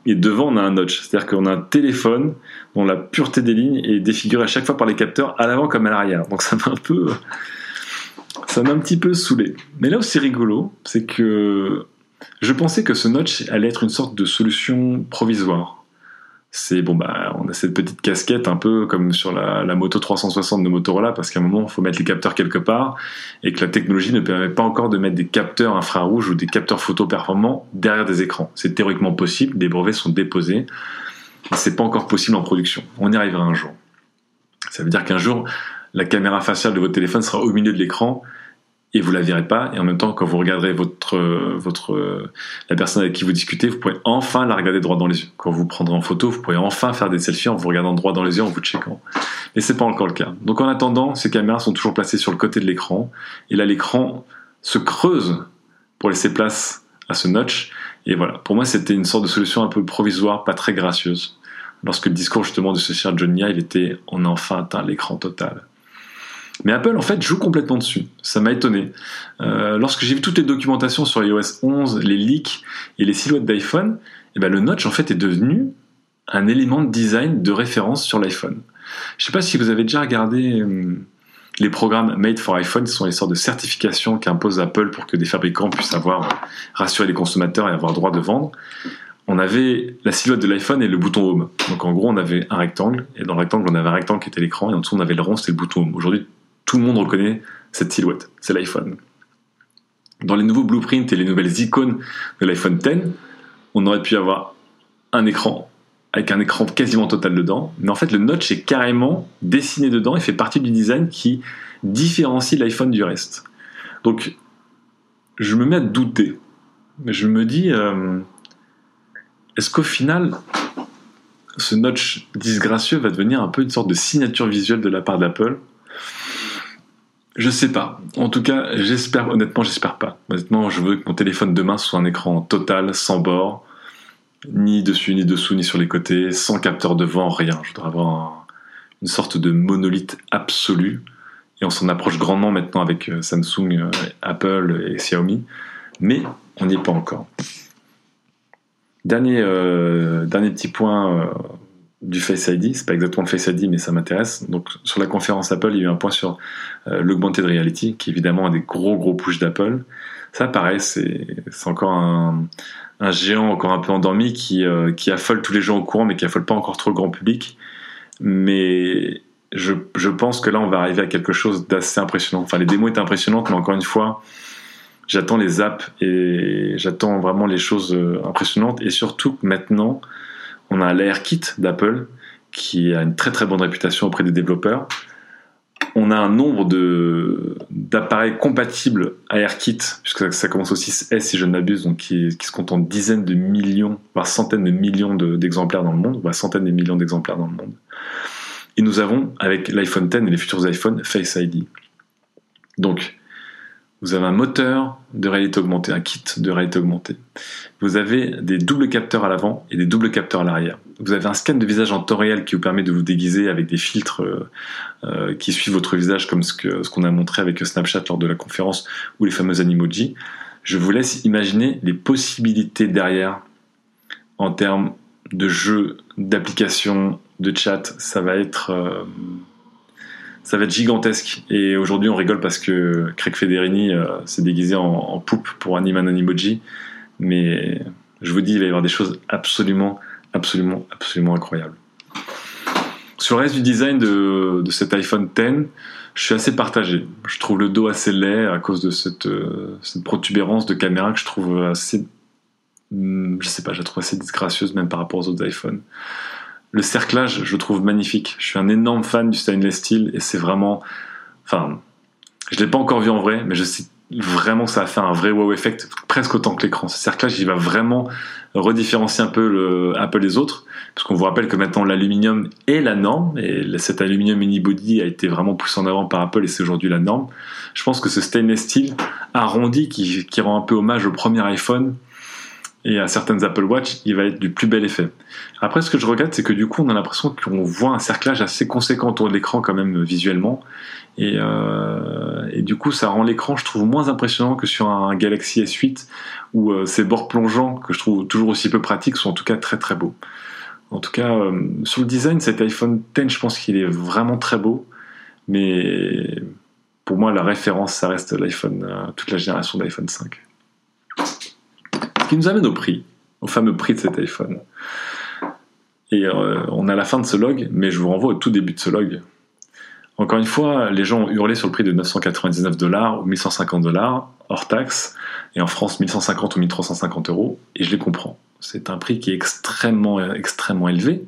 Et devant, on a un notch. C'est-à-dire qu'on a un téléphone dont la pureté des lignes est défigurée à chaque fois par les capteurs, à l'avant comme à l'arrière. Donc ça m'a un peu ça m'a un petit peu saoulé. Mais là où c'est rigolo, c'est que je pensais que ce notch allait être une sorte de solution provisoire. C'est bon, bah, on a cette petite casquette un peu comme sur la, moto 360 de Motorola, parce qu'à un moment, il faut mettre les capteurs quelque part, et que la technologie ne permet pas encore de mettre des capteurs infrarouges ou des capteurs photo performants derrière des écrans. C'est théoriquement possible, des brevets sont déposés, mais c'est pas encore possible en production. On y arrivera un jour. Ça veut dire qu'un jour, la caméra faciale de votre téléphone sera au milieu de l'écran et vous la verrez pas. Et en même temps, quand vous regarderez votre, votre, la personne avec qui vous discutez, vous pourrez enfin la regarder droit dans les yeux. Quand vous prendrez en photo, vous pourrez enfin faire des selfies en vous regardant droit dans les yeux, en vous checkant. Mais c'est pas encore le cas. Donc en attendant, ces caméras sont toujours placées sur le côté de l'écran. Et là, l'écran se creuse pour laisser place à ce notch. Et voilà. Pour moi, c'était une sorte de solution un peu provisoire, pas très gracieuse. Lorsque le discours justement de ce cher Johnny Ive était, on a enfin atteint l'écran total. Mais Apple, en fait, joue complètement dessus. Ça m'a étonné. Euh, lorsque j'ai vu toutes les documentations sur iOS 11, les leaks et les silhouettes d'iPhone, eh ben, le notch, en fait, est devenu un élément de design de référence sur l'iPhone. Je ne sais pas si vous avez déjà regardé euh, les programmes Made for iPhone, ce sont les sortes de certifications qu'impose Apple pour que des fabricants puissent avoir rassurer les consommateurs et avoir droit de vendre. On avait la silhouette de l'iPhone et le bouton Home. Donc en gros, on avait un rectangle, et dans le rectangle, on avait un rectangle qui était l'écran, et en dessous, on avait le rond, c'était le bouton Home. Aujourd'hui, tout le monde reconnaît cette silhouette, c'est l'iPhone. Dans les nouveaux blueprints et les nouvelles icônes de l'iPhone X, on aurait pu avoir un écran avec un écran quasiment total dedans, mais en fait le notch est carrément dessiné dedans et fait partie du design qui différencie l'iPhone du reste. Donc je me mets à douter. Je me dis, euh, est-ce qu'au final, ce notch disgracieux va devenir un peu une sorte de signature visuelle de la part d'Apple? Je sais pas. En tout cas, j'espère, honnêtement, j'espère pas. Honnêtement, je veux que mon téléphone demain soit un écran total, sans bord, ni dessus, ni dessous, ni sur les côtés, sans capteur devant, rien. Je voudrais avoir une sorte de monolithe absolu. Et on s'en approche grandement maintenant avec euh, Samsung, euh, Apple et Xiaomi. Mais on n'y est pas encore. Dernier, euh, dernier petit point du Face ID, c'est pas exactement le Face ID, mais ça m'intéresse. Donc sur la conférence Apple, il y a eu un point sur euh, l'augmented reality, qui évidemment un des gros gros push d'Apple. Ça, pareil, c'est encore un, géant encore un peu endormi qui, euh, qui affole tous les gens au courant, mais qui affole pas encore trop le grand public. mais je, je, pense que là, on va arriver à quelque chose d'assez impressionnant. Enfin, les démos étaient impressionnantes, mais encore une fois, j'attends les apps et j'attends vraiment les choses euh, impressionnantes. Et surtout, maintenant, on a l'AirKit d'Apple qui a une très très bonne réputation auprès des développeurs. On a un nombre d'appareils compatibles AirKit, puisque ça, commence au 6S si je ne m'abuse, qui, se compte en dizaines de millions, voire centaines de millions d'exemplaires dans le monde, voire centaines de millions d'exemplaires dans le monde. Et nous avons, avec l'iPhone 10 et les futurs iPhones, Face ID. Donc, vous avez un moteur de réalité augmentée, un kit de réalité augmentée. Vous avez des doubles capteurs à l'avant et des doubles capteurs à l'arrière. Vous avez un scan de visage en temps réel qui vous permet de vous déguiser avec des filtres euh, euh, qui suivent votre visage comme ce qu'on a montré avec Snapchat lors de la conférence ou les fameux animojis. Je vous laisse imaginer les possibilités derrière en termes de jeux, d'applications, de chat. Ça va être... Euh, ça va être gigantesque. Et aujourd'hui, on rigole parce que Craig Federini euh, s'est déguisé en, poupe pour animer un Animoji. Mais je vous dis, il va y avoir des choses absolument, absolument, absolument incroyables. Sur le reste du design de, cet iPhone X, je suis assez partagé. Je trouve le dos assez laid à cause de cette, euh, protubérance de caméra que je trouve assez. Hmm, je sais pas, je trouve assez disgracieuse même par rapport aux autres iPhones. Le cerclage, je trouve magnifique. Je suis un énorme fan du stainless steel et c'est vraiment. Enfin, je l'ai pas encore vu en vrai, mais je sais vraiment que ça a fait un vrai wow effect, presque autant que l'écran. Ce cerclage, il va vraiment redifférencier un peu le Apple des autres, parce qu'on vous rappelle que maintenant l'aluminium est la norme, et cet aluminium unibody a été vraiment poussé en avant par Apple, et c'est aujourd'hui la norme. Je pense que ce stainless steel arrondi qui, qui rend un peu hommage au premier iPhone, et à certaines Apple Watch, il va être du plus bel effet. Après, ce que je regrette, c'est que du coup, on a l'impression qu'on voit un cerclage assez conséquent autour de l'écran quand même visuellement, et, euh, du coup, ça rend l'écran, je trouve, moins impressionnant que sur un Galaxy S8, où euh, ces bords plongeants, que je trouve toujours aussi peu pratiques, sont en tout cas très très beaux. En tout cas, euh, sur le design, cet iPhone X, je pense qu'il est vraiment très beau, mais pour moi, la référence, ça reste l'iPhone, euh, toute la génération d'iPhone 5 qui nous amène au prix, au fameux prix de cet iPhone. Et euh, on a la fin de ce log, mais je vous renvoie au tout début de ce log. Encore une fois, les gens ont hurlé sur le prix de 999 dollars ou 1150 dollars hors taxe, et en France 1150 ou 1350 euros, et je les comprends. C'est un prix qui est extrêmement, extrêmement élevé.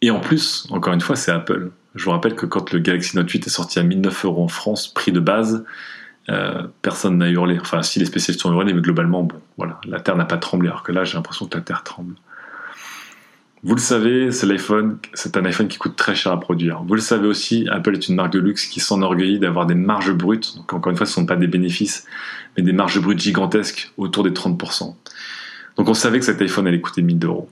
Et en plus, encore une fois, c'est Apple. Je vous rappelle que quand le Galaxy Note 8 est sorti à 1009 euros en France, prix de base, euh, personne n'a hurlé. Enfin, si les spécialistes ont hurlé, mais globalement, bon, voilà, la Terre n'a pas tremblé, alors que là, j'ai l'impression que la Terre tremble. Vous le savez, c'est l'iPhone, c'est un iPhone qui coûte très cher à produire. Vous le savez aussi, Apple est une marque de luxe qui s'enorgueillit d'avoir des marges brutes. Donc encore une fois, ce ne sont pas des bénéfices, mais des marges brutes gigantesques, autour des 30%. Donc on savait que cet iPhone allait coûter 1000 euros,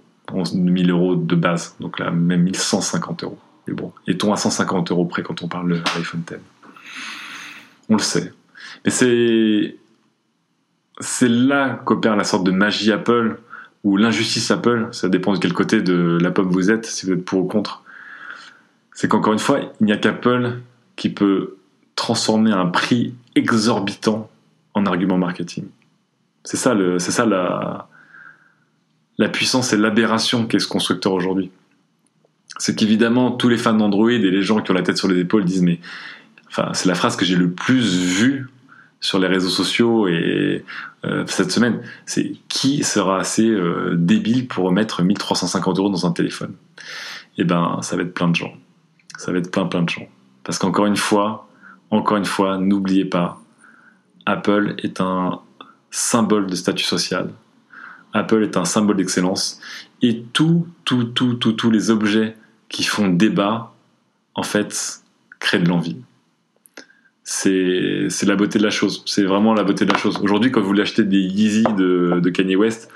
1000 euros de base, donc là même 1150 euros. Mais bon, est-on à 150 euros près quand on parle de l'iPhone 10 On le sait. Mais c'est c'est là qu'opère la sorte de magie Apple ou l'injustice Apple. Ça dépend de quel côté de la pomme vous êtes, si vous êtes pour ou contre. C'est qu'encore une fois, il n'y a qu'Apple qui peut transformer un prix exorbitant en argument marketing. C'est ça, c'est ça la, la puissance et l'aberration qu'est ce constructeur aujourd'hui. C'est qu'évidemment, tous les fans d'Android et les gens qui ont la tête sur les épaules disent mais enfin, c'est la phrase que j'ai le plus vue sur les réseaux sociaux et euh, cette semaine, c'est qui sera assez euh, débile pour mettre 1350 euros dans un téléphone? Eh ben, ça va être plein de gens. Ça va être plein plein de gens. Parce qu'encore une fois, encore une fois, n'oubliez pas, Apple est un symbole de statut social. Apple est un symbole d'excellence. Et tout, tout, tout, tout, tous les objets qui font débat, en fait, créent de l'envie c'est la beauté de la chose. C'est vraiment la beauté de la chose. Aujourd'hui, quand vous voulez acheter des Yeezy de, Kanye West,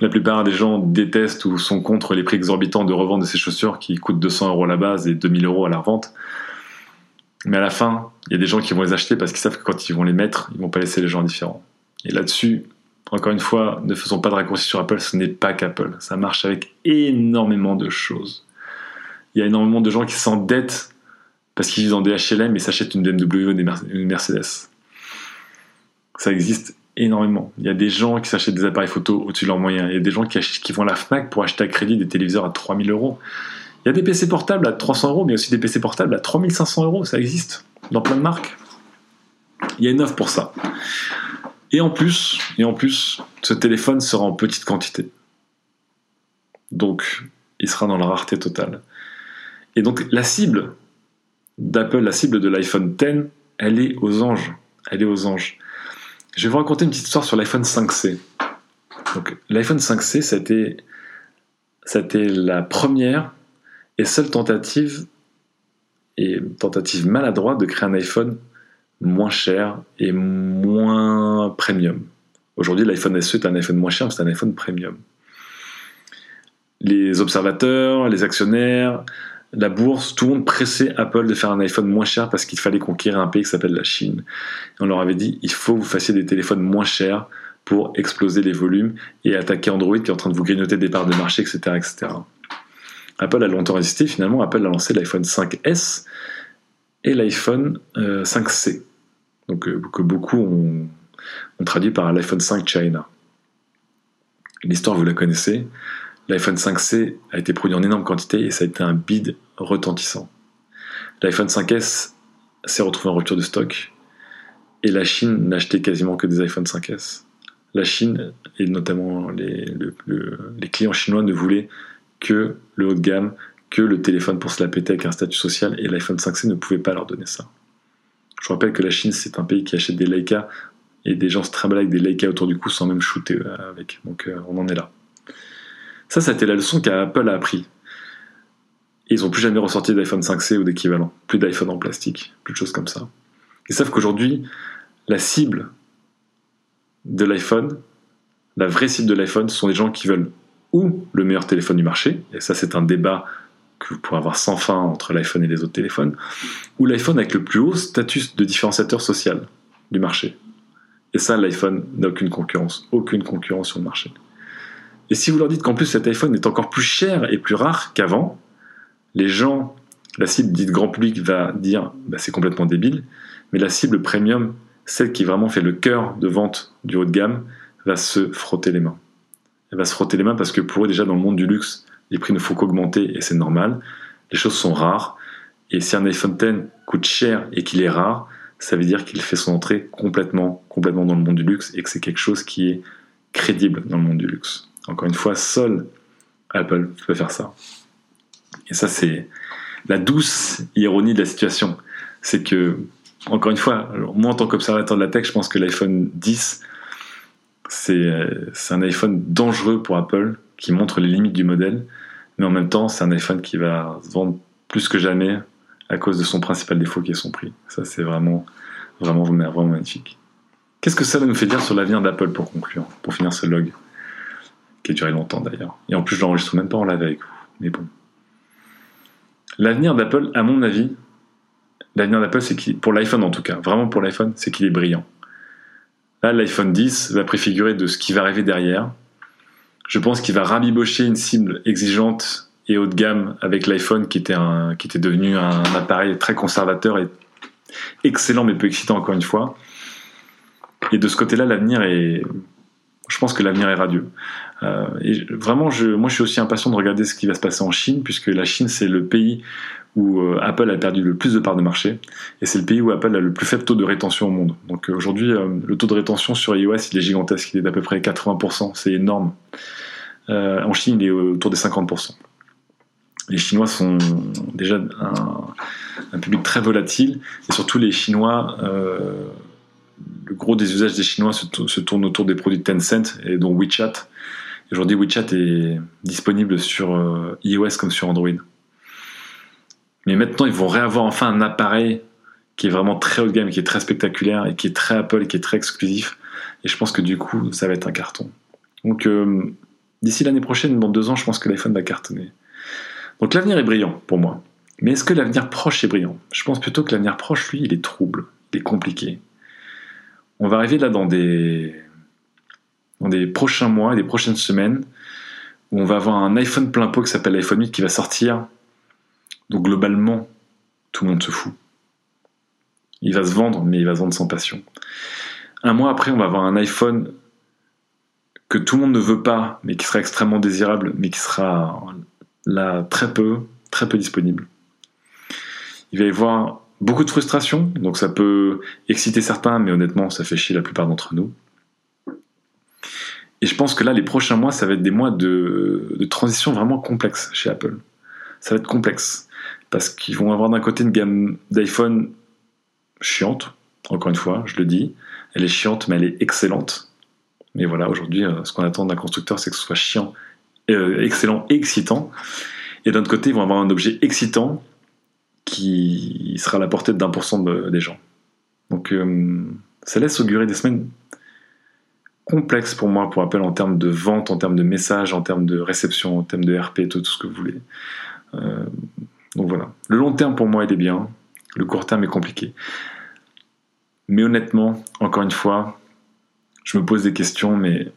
la plupart des gens détestent ou sont contre les prix exorbitants de revente de ces chaussures qui coûtent 200 euros à la base et 2000 euros à la revente. Mais à la fin, il y a des gens qui vont les acheter parce qu'ils savent que quand ils vont les mettre, ils vont pas laisser les gens indifférents. Et là-dessus, encore une fois, ne faisons pas de raccourci sur Apple, ce n'est pas qu'Apple. Ça marche avec énormément de choses. Il y a énormément de gens qui s'endettent parce qu'ils vivent dans des HLM et s'achètent une BMW ou une Mercedes. Ça existe énormément. Il y a des gens qui s'achètent des appareils photo au-dessus de leurs moyens. Il y a des gens qui, vont à la FNAC pour acheter à crédit des téléviseurs à 3000 euros. Il y a des PC portables à 300 euros, mais aussi des PC portables à 3500 euros. Ça existe dans plein de marques. Il y a une offre pour ça. Et en plus, et en plus, ce téléphone sera en petite quantité. Donc, il sera dans la rareté totale. Et donc, la cible d'Apple, la cible de l'iPhone X, elle est aux anges. Elle est aux anges. Je vais vous raconter une petite histoire sur l'iPhone 5C. Donc, l'iPhone 5C, c'était, c'était la première et seule tentative et tentative maladroite de créer un iPhone moins cher et moins premium. Aujourd'hui, l'iPhone SE est un iPhone moins cher, mais c'est un iPhone premium. Les observateurs, les actionnaires, la bourse, tout le monde pressait Apple de faire un iPhone moins cher parce qu'il fallait conquérir un pays qui s'appelle la Chine. On leur avait dit, il faut que vous fassiez des téléphones moins chers pour exploser les volumes et attaquer Android qui est en train de vous grignoter des parts de marché, etc. etc. Apple a longtemps résisté, finalement Apple a lancé l'iPhone 5S et l'iPhone 5C, euh, donc euh, que beaucoup ont, traduit par l'iPhone 5 China. L'histoire, vous la connaissez. L'iPhone 5C a été produit en énorme quantité et ça a été un bid retentissant. L'iPhone 5S s'est retrouvé en rupture de stock et la Chine n'achetait quasiment que des iPhone 5S. La Chine, et notamment les, clients chinois, ne voulaient que le haut de gamme, que le téléphone pour se la péter avec un statut social, et l'iPhone 5C ne pouvait pas leur donner ça. Je rappelle que la Chine, c'est un pays qui achète des Leica, et des gens se trimballent avec des Leica autour du cou sans même shooter avec. Donc euh, on en est là. Ça, été la leçon qu'Apple a appris. ils n'ont plus jamais ressorti d'iPhone 5C ou d'équivalent. Plus d'iPhone en plastique, plus de choses comme ça. Ils savent qu'aujourd'hui, la cible de l'iPhone, la vraie cible de l'iPhone, ce sont des gens qui veulent ou le meilleur téléphone du marché, et ça c'est un débat que vous pourrez avoir sans fin entre l'iPhone et les autres téléphones, ou l'iPhone avec le plus haut statut de différenciateur social du marché. Et ça, l'iPhone n'a aucune concurrence, aucune concurrence sur le marché. Et si vous leur dites qu'en plus cet iPhone est encore plus cher et plus rare qu'avant, les gens, la cible dite grand public va dire bah, c'est complètement débile, mais la cible premium, celle qui vraiment fait le cœur de vente du haut de gamme, va se frotter les mains. Elle va se frotter les mains parce que pour eux déjà dans le monde du luxe, les prix ne font qu'augmenter et c'est normal. Les choses sont rares. Et si un iPhone X coûte cher et qu'il est rare, ça veut dire qu'il fait son entrée complètement, complètement dans le monde du luxe et que c'est quelque chose qui est crédible dans le monde du luxe. Encore une fois, seul Apple peut faire ça. Et ça, c'est la douce ironie de la situation. C'est que, encore une fois, moi en tant qu'observateur de la tech, je pense que l'iPhone 10, c'est un iPhone dangereux pour Apple qui montre les limites du modèle, mais en même temps, c'est un iPhone qui va se vendre plus que jamais à cause de son principal défaut qui est son prix. Ça, c'est vraiment, vraiment, vraiment magnifique. Qu'est-ce que ça nous fait dire sur l'avenir d'Apple pour conclure, pour finir ce log? Qui a duré longtemps d'ailleurs. Et en plus, je l'enregistre même pas en live avec vous. Mais bon. L'avenir d'Apple, à mon avis, l'avenir d'Apple, c'est qu'il, pour l'iPhone en tout cas, vraiment pour l'iPhone, c'est qu'il est brillant. Là, l'iPhone 10 va préfigurer de ce qui va arriver derrière. Je pense qu'il va rabibocher une cible exigeante et haut de gamme avec l'iPhone qui qui était devenu un appareil très conservateur et excellent mais peu excitant encore une fois. Et de ce côté-là, l'avenir est, je pense que l'avenir est radieux. Euh, et vraiment, je, moi, je suis aussi impatient de regarder ce qui va se passer en Chine, puisque la Chine, c'est le pays où euh, Apple a perdu le plus de parts de marché, et c'est le pays où Apple a le plus faible taux de rétention au monde. Donc euh, aujourd'hui, le taux de rétention sur iOS, il est gigantesque, il est d'à peu près 80%, c'est énorme. en Chine, il est autour des 50%. Les Chinois sont déjà un, un public très volatile, et surtout les Chinois le gros des usages des Chinois se, tourne autour des produits Tencent et dont WeChat. Aujourd'hui, WeChat est disponible sur euh, iOS comme sur Android. Mais maintenant, ils vont réavoir enfin un appareil qui est vraiment très haut de gamme, qui est très spectaculaire et qui est très Apple, qui est très exclusif. Et je pense que du coup, ça va être un carton. Donc, euh, d'ici l'année prochaine, dans deux ans, je pense que l'iPhone va cartonner. Donc, l'avenir est brillant pour moi. Mais est-ce que l'avenir proche est brillant? Je pense plutôt que l'avenir proche, lui, il est trouble, il est compliqué on va arriver là dans des, dans des prochains mois des prochaines semaines où on va avoir un iPhone plein pot qui s'appelle l'iPhone 8 qui va sortir. Donc globalement, tout le monde se fout. Il va se vendre, mais il va se vendre sans passion. Un mois après, on va avoir un iPhone que tout le monde ne veut pas, mais qui sera extrêmement désirable, mais qui sera là très peu, très peu disponible. Il va y avoir beaucoup de frustration, donc ça peut exciter certains, mais honnêtement, ça fait chier la plupart d'entre nous. Et je pense que là, les prochains mois, ça va être des mois de, transition vraiment complexes chez Apple. Ça va être complexe, parce qu'ils vont avoir d'un côté une gamme d'iPhone chiante, encore une fois, je le dis. Elle est chiante, mais elle est excellente. Mais voilà, aujourd'hui, euh, ce qu'on attend d'un constructeur, c'est que ce soit chiant, euh, excellent et excitant. Et d'un autre côté, ils vont avoir un objet excitant qui sera à la portée d'un pour cent des gens. Donc euh, ça laisse augurer des semaines complexes pour moi, pour Apple, en termes de vente, en termes de messages, en termes de réception, en termes de RP, tout, ce que vous voulez. Euh, donc voilà. Le long terme, pour moi, il est bien. Le court terme est compliqué. Mais honnêtement, encore une fois, je me pose des questions, mais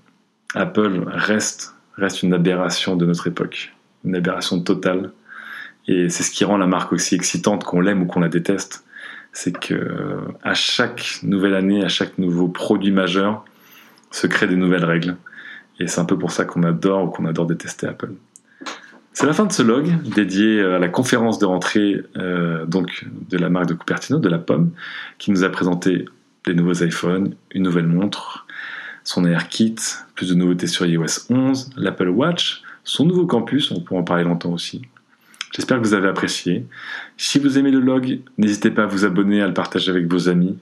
Apple reste, reste une aberration de notre époque. Une aberration totale. Et c'est ce qui rend la marque aussi excitante, qu'on l'aime ou qu'on la déteste. C'est que à chaque nouvelle année, à chaque nouveau produit majeur, se créent des nouvelles règles. Et c'est un peu pour ça qu'on adore ou qu'on adore détester Apple. C'est la fin de ce log dédié à la conférence de rentrée euh, donc de la marque de Cupertino, de la pomme, qui nous a présenté des nouveaux iPhones, une nouvelle montre, son AirKit, plus de nouveautés sur iOS 11, l'Apple Watch, son nouveau campus, on pourra en parler longtemps aussi, J'espère que vous avez apprécié. Si vous aimez le log, n'hésitez pas à vous abonner, à le partager avec vos amis.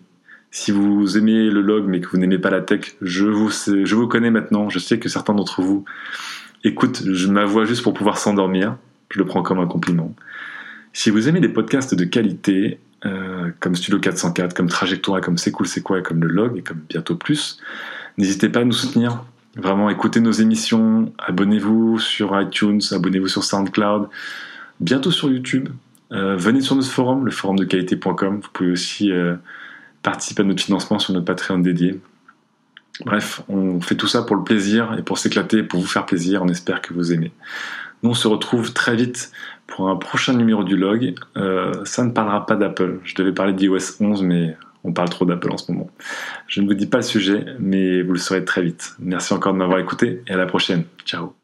Si vous aimez le log mais que vous n'aimez pas la tech, je vous, je vous connais maintenant. Je sais que certains d'entre vous écoutent ma voix juste pour pouvoir s'endormir. Je le prends comme un compliment. Si vous aimez des podcasts de qualité, euh, comme Studio 404, comme Trajectoire, comme C'est cool, c'est quoi, comme le log et comme bientôt plus, n'hésitez pas à nous soutenir. Vraiment, écoutez nos émissions, abonnez-vous sur iTunes, abonnez-vous sur SoundCloud bientôt sur YouTube. Euh, venez sur notre forum, le forum de qualité.com. Vous pouvez aussi euh, participer à notre financement sur notre Patreon dédié. Bref, on fait tout ça pour le plaisir et pour s'éclater, pour vous faire plaisir. On espère que vous aimez. Nous, on se retrouve très vite pour un prochain numéro du log. Euh, ça ne parlera pas d'Apple. Je devais parler d'iOS 11, mais on parle trop d'Apple en ce moment. Je ne vous dis pas le sujet, mais vous le saurez très vite. Merci encore de m'avoir écouté et à la prochaine. Ciao